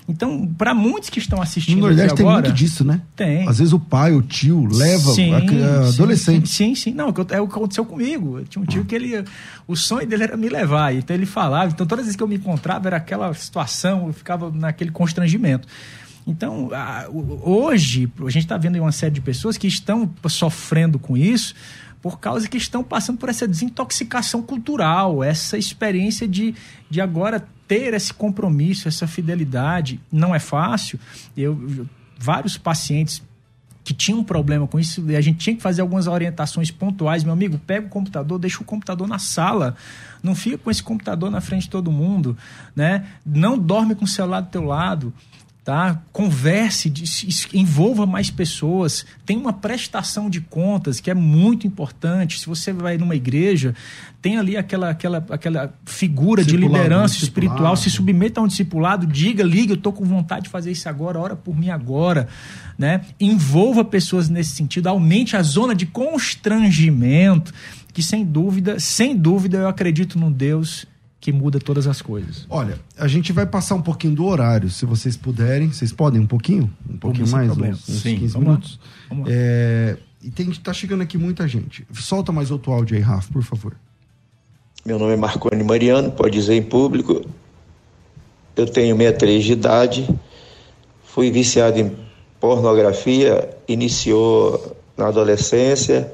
Então, para muitos que estão assistindo no Nordeste agora, tem muito disso, né? Tem. Às vezes o pai, o tio, leva sim, a, a adolescente. Sim, sim, Não, é o que aconteceu comigo. Eu tinha um tio ah. que ele. O sonho dele era me levar. Então ele falava. Então todas as vezes que eu me encontrava era aquela situação, eu ficava naquele constrangimento. Então, hoje, a gente está vendo uma série de pessoas que estão sofrendo com isso por causa que estão passando por essa desintoxicação cultural, essa experiência de, de agora ter esse compromisso, essa fidelidade, não é fácil. Eu, eu vários pacientes que tinham um problema com isso, e a gente tinha que fazer algumas orientações pontuais. Meu amigo, pega o computador, deixa o computador na sala. Não fica com esse computador na frente de todo mundo, né? Não dorme com o celular do teu lado tá? Converse, envolva mais pessoas, tem uma prestação de contas que é muito importante. Se você vai numa igreja, tem ali aquela, aquela, aquela figura de liderança espiritual, se submeta a um discipulado, diga, liga, eu estou com vontade de fazer isso agora, ora por mim agora, né? Envolva pessoas nesse sentido, aumente a zona de constrangimento, que sem dúvida, sem dúvida eu acredito num Deus que muda todas as coisas. Olha, a gente vai passar um pouquinho do horário, se vocês puderem. Vocês podem um pouquinho? Um pouquinho mais? Uns, uns Sim, 15 vamos minutos? Lá. Vamos lá. É, e tem, tá chegando aqui muita gente. Solta mais outro áudio aí, Rafa, por favor. Meu nome é Marconi Mariano, pode dizer em público. Eu tenho 63 de idade, fui viciado em pornografia, iniciou na adolescência.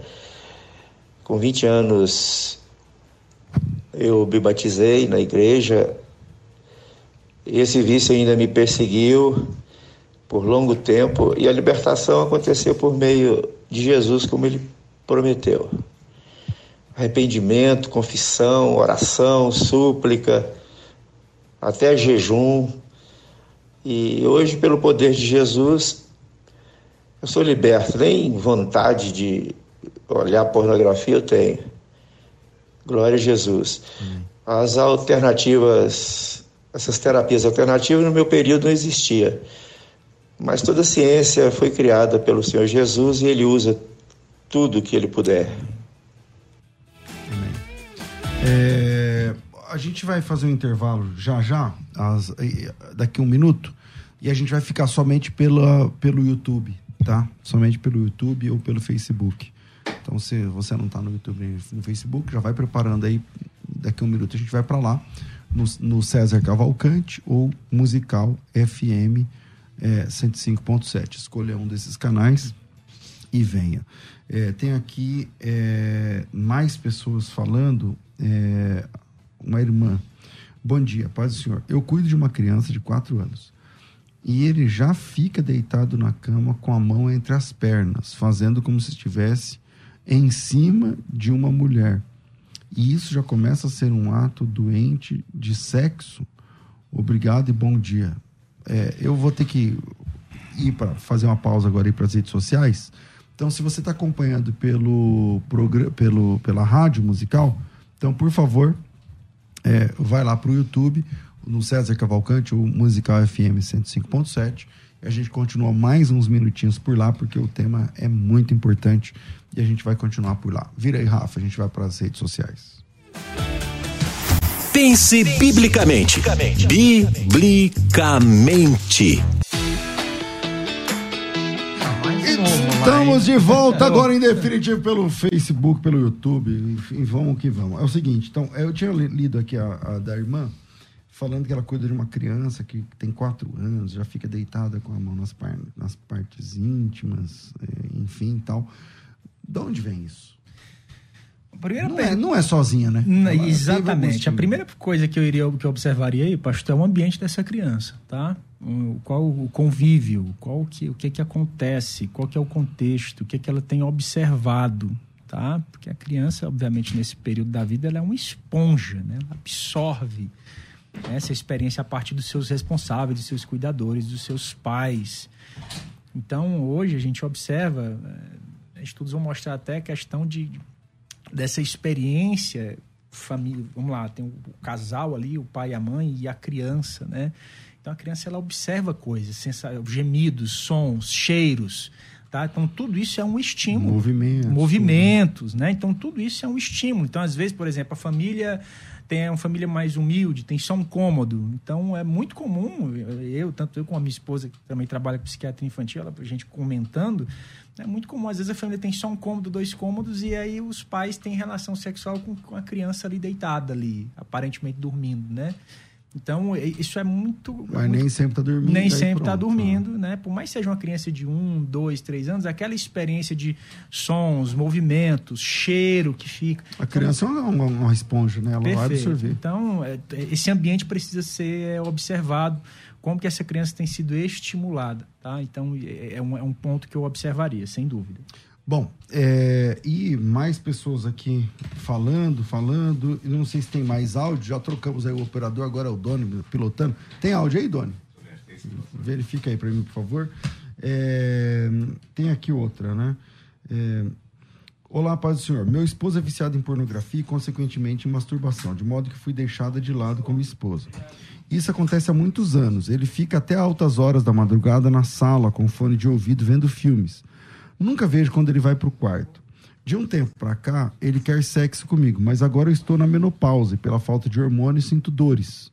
Com 20 anos eu me batizei na igreja. Esse vício ainda me perseguiu por longo tempo e a libertação aconteceu por meio de Jesus, como ele prometeu. Arrependimento, confissão, oração, súplica, até jejum. E hoje, pelo poder de Jesus, eu sou liberto. Nem vontade de olhar pornografia eu tenho. Glória a Jesus. As alternativas, essas terapias alternativas no meu período não existia. Mas toda a ciência foi criada pelo Senhor Jesus e ele usa tudo que ele puder. Amém. É, a gente vai fazer um intervalo já já, as, daqui um minuto, e a gente vai ficar somente pela, pelo YouTube, tá? Somente pelo YouTube ou pelo Facebook. Então, se você não está no YouTube nem no Facebook, já vai preparando aí. Daqui a um minuto a gente vai para lá, no, no, César Cavalcante ou Musical FM é, 105.7. Escolha um desses canais e venha. É, tem aqui é, mais pessoas falando. É, uma irmã. Bom dia, paz do Senhor. Eu cuido de uma criança de 4 anos. E ele já fica deitado na cama com a mão entre as pernas, fazendo como se estivesse em cima de uma mulher. E isso já começa a ser um ato doente de sexo. Obrigado e bom dia. É, eu vou ter que ir para fazer uma pausa agora aí para as redes sociais. Então, se você está acompanhando pelo, pelo, pela rádio musical, então, por favor, é, vai lá para o YouTube, no César Cavalcante, o Musical FM 105.7. A gente continua mais uns minutinhos por lá, porque o tema é muito importante e a gente vai continuar por lá. Vira aí, Rafa, a gente vai para as redes sociais. Pense biblicamente. Biblicamente. Estamos de volta agora em definitivo pelo Facebook, pelo YouTube, enfim, vamos que vamos. É o seguinte, então, eu tinha lido aqui a, a da irmã, falando que ela cuida de uma criança que tem quatro anos, já fica deitada com a mão nas, par nas partes íntimas, é, enfim tal. De onde vem isso? Não é, não, é, sozinha, né? Não, exatamente. A primeira coisa que eu iria que eu observaria aí, pastor, é o ambiente dessa criança, tá? Qual o convívio, qual que, o que que acontece, qual que é o contexto, o que que ela tem observado, tá? Porque a criança, obviamente, nesse período da vida, ela é uma esponja, né? Ela absorve essa experiência a partir dos seus responsáveis, dos seus cuidadores, dos seus pais. Então, hoje a gente observa, eh, estudos vão mostrar até a questão de dessa experiência família, vamos lá, tem o casal ali, o pai e a mãe e a criança, né? Então a criança ela observa coisas, gemidos, sons, cheiros, tá? Então tudo isso é um estímulo. Movimentos. Movimentos, né? Então tudo isso é um estímulo. Então às vezes, por exemplo, a família tem uma família mais humilde, tem só um cômodo. Então é muito comum, eu, tanto eu como a minha esposa, que também trabalha com psiquiatria infantil, ela, a gente comentando, é muito comum. Às vezes a família tem só um cômodo, dois cômodos, e aí os pais têm relação sexual com, com a criança ali deitada ali, aparentemente dormindo, né? Então, isso é muito. Mas muito, nem sempre está dormindo. Nem sempre está dormindo, né? Por mais que seja uma criança de um, dois, três anos, aquela experiência de sons, movimentos, cheiro que fica. A criança então, é uma, uma, esponja, né? Ela perfeito. vai absorver. Então, é, esse ambiente precisa ser observado. Como que essa criança tem sido estimulada, tá? Então, é, é um, é um ponto que eu observaria, sem dúvida. Bom, é, e mais pessoas aqui falando, falando. Não sei se tem mais áudio. Já trocamos aí o operador, agora é o Doni pilotando. Tem áudio aí, Doni? Verifica aí para mim, por favor. É, tem aqui outra, né? É, Olá, paz do Senhor. Meu esposo é viciado em pornografia e, consequentemente, em masturbação, de modo que fui deixada de lado como esposa. Isso acontece há muitos anos. Ele fica até altas horas da madrugada na sala, com fone de ouvido, vendo filmes. Nunca vejo quando ele vai para o quarto. De um tempo para cá, ele quer sexo comigo, mas agora eu estou na menopausa e pela falta de hormônio sinto dores.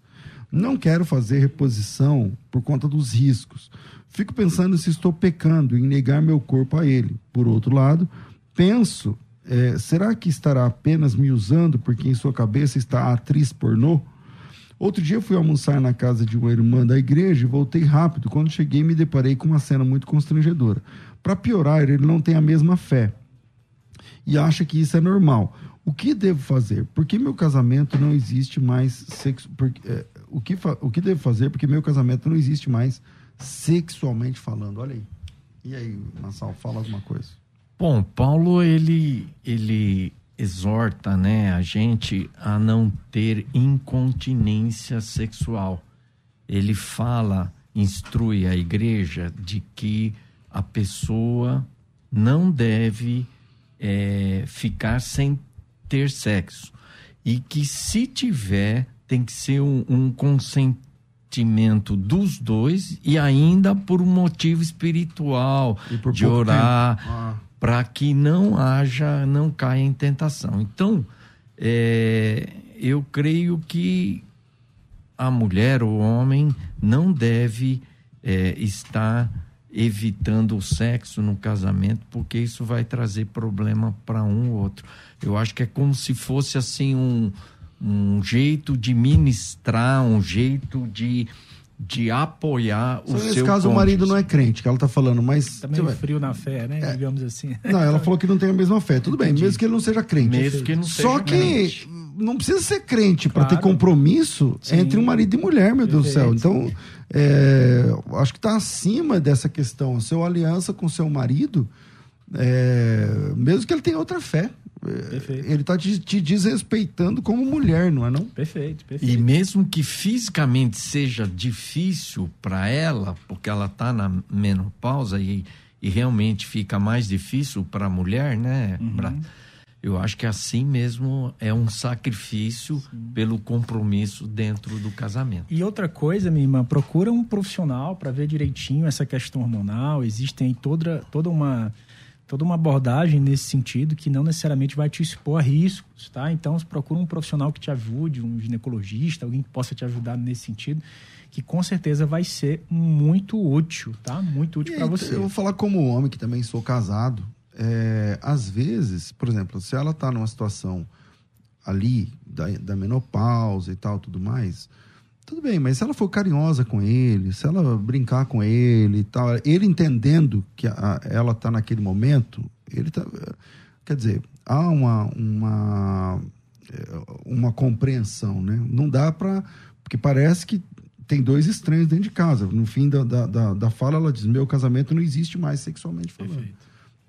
Não quero fazer reposição por conta dos riscos. Fico pensando se estou pecando em negar meu corpo a ele. Por outro lado, penso, é, será que estará apenas me usando porque em sua cabeça está a atriz pornô? Outro dia fui almoçar na casa de uma irmã da igreja e voltei rápido. Quando cheguei, me deparei com uma cena muito constrangedora. Para piorar, ele não tem a mesma fé e acha que isso é normal. O que devo fazer? Por que meu casamento não existe mais sexo? Porque, é, o, que o que devo fazer? Porque meu casamento não existe mais sexualmente falando. Olha aí. E aí, Nassau, fala alguma coisa. Bom, Paulo, ele, ele exorta né, a gente a não ter incontinência sexual. Ele fala, instrui a igreja de que a pessoa não deve é, ficar sem ter sexo. E que se tiver, tem que ser um, um consentimento dos dois e ainda por um motivo espiritual, de orar, ah. para que não haja, não caia em tentação. Então, é, eu creio que a mulher ou o homem não deve é, estar evitando o sexo no casamento, porque isso vai trazer problema para um ou outro. Eu acho que é como se fosse assim um, um jeito de ministrar, um jeito de de apoiar o nesse seu caso cônjuge. o marido não é crente, que ela está falando, mas também tá frio na fé, né? É. Digamos assim. Não, ela falou que não tem a mesma fé. Tudo Entendi. bem, mesmo que ele não seja crente. Mesmo que não seja Só que crente. não precisa ser crente para claro. ter compromisso Sim. entre um marido e mulher, meu Deus do céu. Então, é, acho que está acima dessa questão. A seu aliança com seu marido, é, mesmo que ele tenha outra fé. Perfeito. Ele está te, te, desrespeitando como mulher, não é não? Perfeito, perfeito. E mesmo que fisicamente seja difícil para ela, porque ela está na menopausa e, e realmente fica mais difícil para a mulher, né? Uhum. Pra, eu acho que assim mesmo é um sacrifício Sim. pelo compromisso dentro do casamento. E outra coisa, minha irmã, procura um profissional para ver direitinho essa questão hormonal. Existem toda, toda uma toda uma abordagem nesse sentido que não necessariamente vai te expor a riscos, tá? Então, procura um profissional que te ajude, um ginecologista, alguém que possa te ajudar nesse sentido, que com certeza vai ser muito útil, tá? Muito útil para você. Eu vou falar como homem que também sou casado, é, às vezes, por exemplo, se ela está numa situação ali da, da menopausa e tal, tudo mais, tudo bem, mas se ela for carinhosa com ele, se ela brincar com ele e tal, ele entendendo que a, ela está naquele momento, ele tá, quer dizer, há uma uma uma compreensão, né? Não dá para porque parece que tem dois estranhos dentro de casa. No fim da, da, da, fala, ela diz: meu casamento não existe mais sexualmente falando. Perfeito.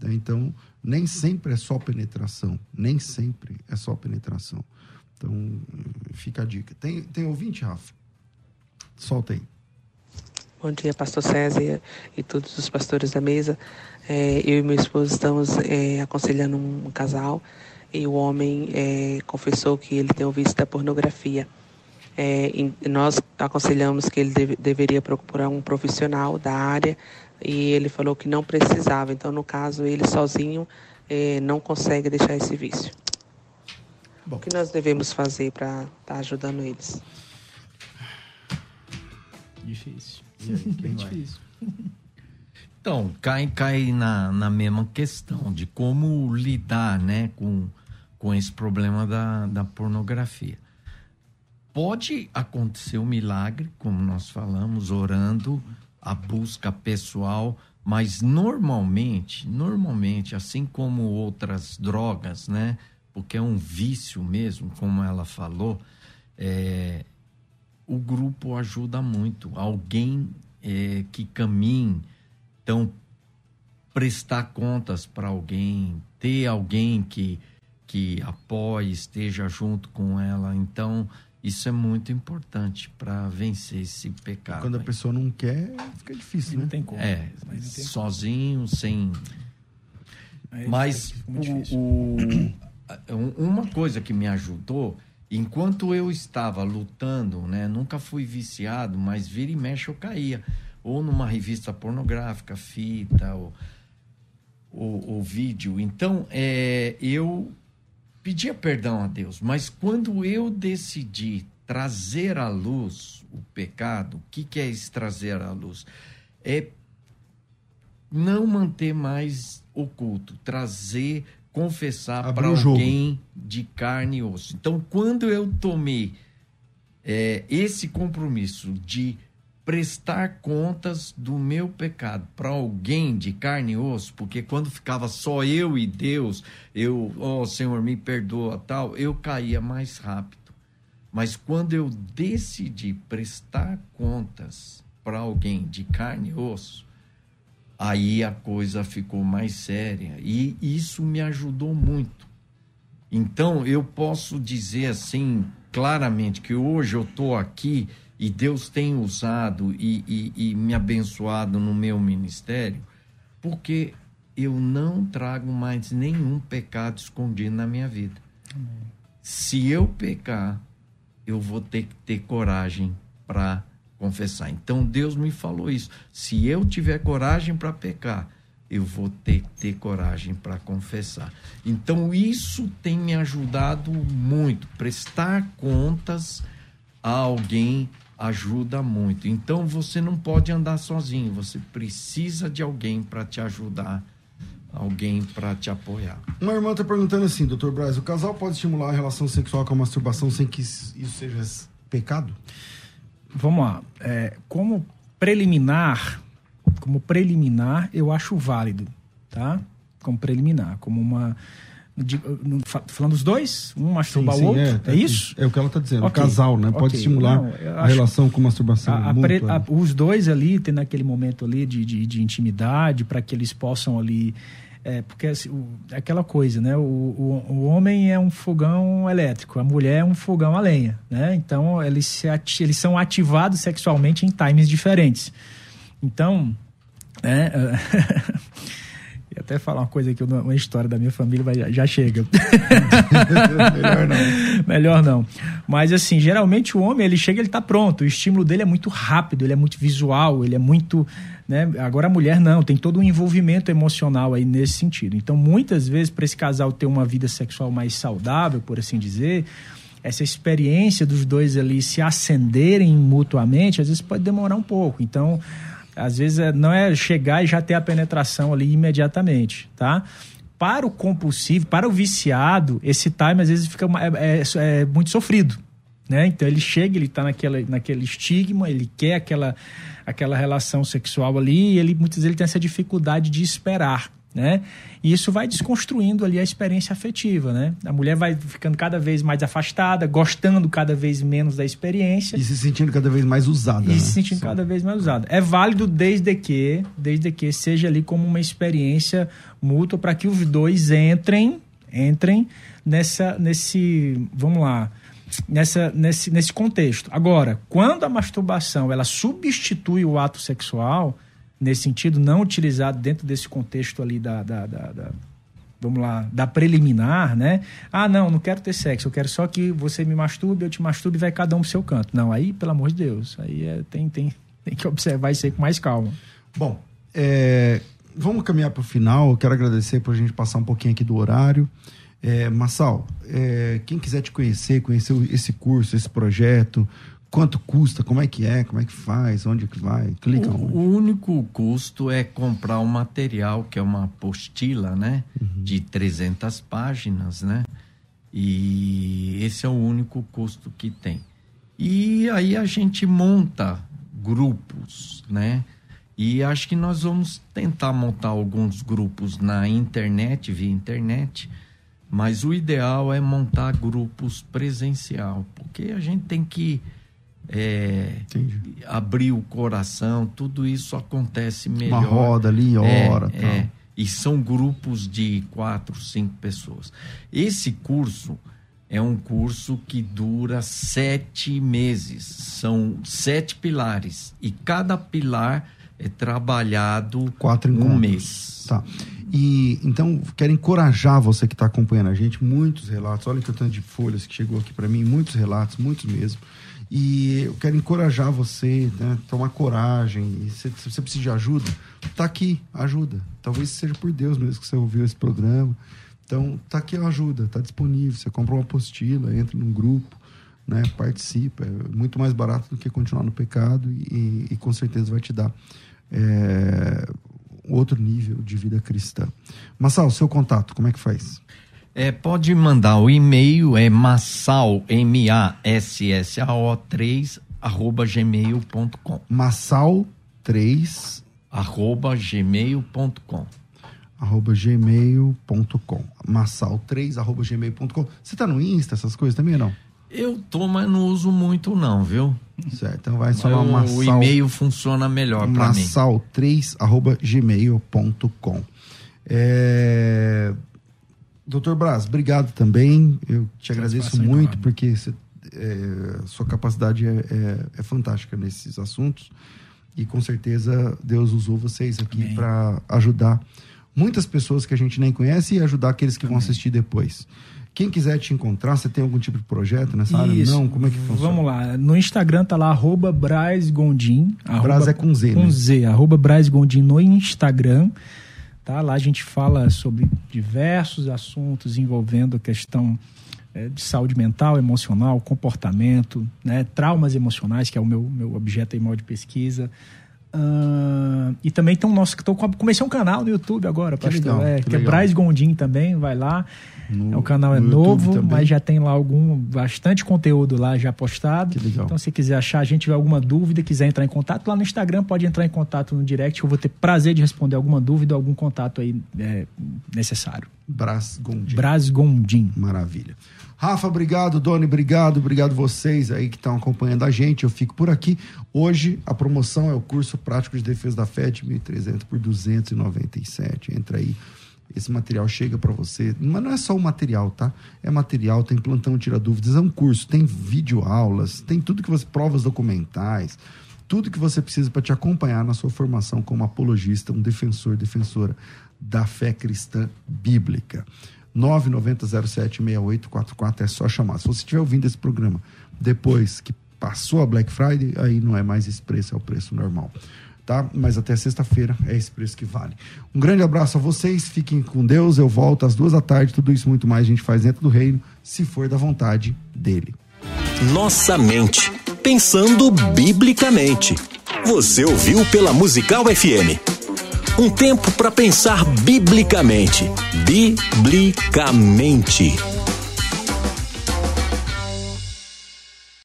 Né? Então, nem sempre é só penetração. Nem sempre é só penetração. Então, fica a dica. Tem, tem ouvinte, Rafa? Solta aí. Bom dia, pastor César e todos os pastores da mesa. É, eu e meu esposo estamos é, aconselhando um casal e o homem é, confessou que ele tem visto da pornografia. É, nós aconselhamos que ele deve, deveria procurar um profissional da área e ele falou que não precisava. Então, no caso, ele sozinho eh, não consegue deixar esse vício. Bom. O que nós devemos fazer para estar tá ajudando eles? Difícil. Bem difícil. Então, cai, cai na, na mesma questão de como lidar né, com, com esse problema da, da pornografia. pode acontecer um milagre, como nós falamos, orando, a busca pessoal, mas normalmente, normalmente, assim como outras drogas, né? Porque é um vício mesmo, como ela falou, é, o grupo ajuda muito. Alguém é, que caminhe, então prestar contas para alguém, ter alguém que, que apoie, esteja junto com ela. Então, isso é muito importante para vencer esse pecado. Quando a pessoa não quer, fica difícil, né? Não tem como. É, sozinho, sem. Aí Mas muito difícil. o, o- uma coisa que me ajudou, enquanto eu estava lutando, né, nunca fui viciado, mas vira e mexe eu caía, ou numa revista pornográfica, fita, ou, ou, ou vídeo. Então, é, eu pedia perdão a Deus, mas quando eu decidi trazer à luz o pecado, o que, que é esse trazer à luz? É não manter mais oculto, trazer, confessar para alguém de carne e osso. Então, quando eu tomei é, esse compromisso de prestar contas do meu pecado para alguém de carne e osso, porque quando ficava só eu e Deus, eu, ó Senhor, me perdoa, tal, eu caía mais rápido. Mas quando eu decidi prestar contas para alguém de carne e osso, aí a coisa ficou mais séria e isso me ajudou muito. Então eu posso dizer assim claramente que hoje eu estou aqui e Deus tem usado e, e- e me abençoado no meu ministério, porque eu não trago mais nenhum pecado escondido na minha vida. Se eu pecar, eu vou ter que ter coragem para confessar. Então Deus me falou isso. Se eu tiver coragem para pecar, eu vou ter que ter coragem para confessar. Então isso tem me ajudado muito. Prestar contas a alguém ajuda muito. Então você não pode andar sozinho, você precisa de alguém para te ajudar, alguém para te apoiar. Uma irmã está perguntando assim, doutor Braz, o casal pode estimular a relação sexual com a masturbação sem que isso isso seja pecado? Vamos lá. É, como preliminar, como preliminar, eu acho válido, tá? Como preliminar, como uma. de- falando os dois? Um masturbar o outro? É, tá- isso? É o que ela está dizendo. Ok, O casal, né? Pode ok. estimular Não, a relação com masturbação A- a pre- a- os dois ali, tendo aquele momento ali de, de, de intimidade, para que eles possam ali. É, porque assim, o- é aquela coisa, né? O, o, o homem é um fogão elétrico, a mulher é um fogão a lenha, né? Então, eles, se ati- eles são ativados sexualmente em times diferentes. Então, né? Ia até falar uma coisa aqui, uma uma história da minha família, mas já, já chega. Melhor não. Melhor não. Mas assim, geralmente o homem, ele chega, ele tá pronto. O estímulo dele é muito rápido, ele é muito visual, ele é muito, né? Agora a mulher não, tem todo um envolvimento emocional aí nesse sentido. Então, muitas vezes para esse casal ter uma vida sexual mais saudável, por assim dizer, essa experiência dos dois ali se acenderem mutuamente, às vezes pode demorar um pouco. Então, às vezes é- não é chegar e já ter a penetração ali imediatamente, tá? Para o compulsivo, para o viciado, esse time às vezes fica uma- é, é- é muito sofrido, né? Então ele chega, ele está naquele estigma, ele quer aquela, aquela relação sexual ali e ele muitas vezes ele tem essa dificuldade de esperar, né? E isso vai desconstruindo ali a experiência afetiva, né? A mulher vai ficando cada vez mais afastada, gostando cada vez menos da experiência E se sentindo cada vez mais usada. e né? se sentindo cada vez mais usada. É válido desde que, desde que seja ali como uma experiência mútua para que os dois entrem, entrem nessa, nesse, vamos lá, nessa, nesse, nesse contexto. Agora, quando a masturbação ela substitui o ato sexual, nesse sentido, não utilizado dentro desse contexto ali da, da, da- da- vamos lá, da preliminar, né? Ah, não, não quero ter sexo, eu quero só que você me masturbe, eu te masturbe e vai cada um pro seu canto. Não, aí, pelo amor de Deus, aí é- tem, tem, tem que observar isso aí com mais calma. Bom, é, vamos caminhar para o final. Eu quero agradecer por a gente passar um pouquinho aqui do horário. É, Massal, é, quem quiser te conhecer, conhecer esse curso, esse projeto, quanto custa, como é que é, como é que faz, onde é que vai, clica O, onde. o único custo é comprar o material, que é uma apostila, né? De 300 páginas, né? E esse é o único custo que tem. E aí a gente monta grupos, né? E acho que nós vamos tentar montar alguns grupos na internet, via internet, mas o ideal é montar grupos presencial, porque a gente tem que é, abrir o coração, tudo isso acontece melhor. Uma roda ali, hora. É, é, e são grupos de quatro, cinco pessoas. Esse curso é um curso que dura sete meses. São sete pilares. E cada pilar é trabalhado Quatro um mês. Tá. E então quero encorajar você que está acompanhando a gente, muitos relatos. Olha eu tanto de folhas que chegou aqui para mim, muitos relatos, muitos mesmo. E eu quero encorajar você, né? Tomar coragem. Se você precisa de ajuda, tá aqui, ajuda. Talvez seja por Deus mesmo que você ouviu esse programa. Então, tá aqui a ajuda, tá disponível. Você compra uma apostila, entra num grupo, né? Participa. É muito mais barato do que continuar no pecado e, e com certeza vai te dar é, outro nível de vida cristã. Massal, seu contato, como é que faz? É, pode mandar o e-mail, é massal, M-A-S-S-A-O 3, arroba gmail.com. Massal 3 arroba gmail.com arroba gmail.com massal3 arroba gmail.com Você tá no Insta, essas coisas também ou não? Eu tô, mas não uso muito não, viu? Certo, então vai só o Massal... O e-mail funciona melhor para mim. Massal3 arroba gmail.com é... Doutor Braz, obrigado também. Eu te agradeço muito porque você, é, sua capacidade é, é, é fantástica nesses assuntos e com certeza Deus usou vocês aqui para ajudar muitas pessoas que a gente nem conhece e ajudar aqueles que Amém. vão assistir depois. Quem quiser te encontrar, você tem algum tipo de projeto nessa Isso. área? Não? Como é que funciona? Vamos lá. No Instagram tá lá, arroba Braz Gondim. Braz é com Z, Com né? Z, arroba Braz Gondim no Instagram. Tá? Lá a gente fala sobre diversos assuntos envolvendo a questão é, de saúde mental, emocional, comportamento, né? traumas emocionais, que é o meu, meu objeto aí, de pesquisa. Uh, e também tem o nosso. Tô, comecei um canal no YouTube agora, que pastor. Legal, é, que, que é Braz Gondim também, vai lá. No, é, o canal é novo, mas já tem lá algum bastante conteúdo lá já postado. Então, se quiser achar, a gente tiver alguma dúvida, quiser entrar em contato lá no Instagram, pode entrar em contato no direct. Eu vou ter prazer de responder alguma dúvida, algum contato aí é, necessário. Braz Gondim. Braz Gondim. Maravilha. Rafa, obrigado. Doni, obrigado. Obrigado vocês aí que estão acompanhando a gente. Eu fico por aqui. Hoje a promoção é o curso prático de defesa da fé de 1.300 por 297. Entra aí. Esse material chega para você. Mas não é só o material, tá? É material, tem plantão tira dúvidas, é um curso, tem vídeo aulas, tem tudo que você provas documentais, tudo que você precisa para te acompanhar na sua formação como apologista, um defensor, defensora da fé cristã bíblica. 990076844 é só chamar. Se você estiver ouvindo esse programa depois que passou a Black Friday, aí não é mais esse preço, é o preço normal. Tá? Mas até sexta-feira é esse preço que vale. Um grande abraço a vocês, fiquem com Deus. Eu volto às duas da tarde. Tudo isso muito mais a gente faz dentro do reino, se for da vontade dele. Nossa mente, pensando biblicamente. Você ouviu pela Musical FM. Um tempo para pensar biblicamente. Biblicamente.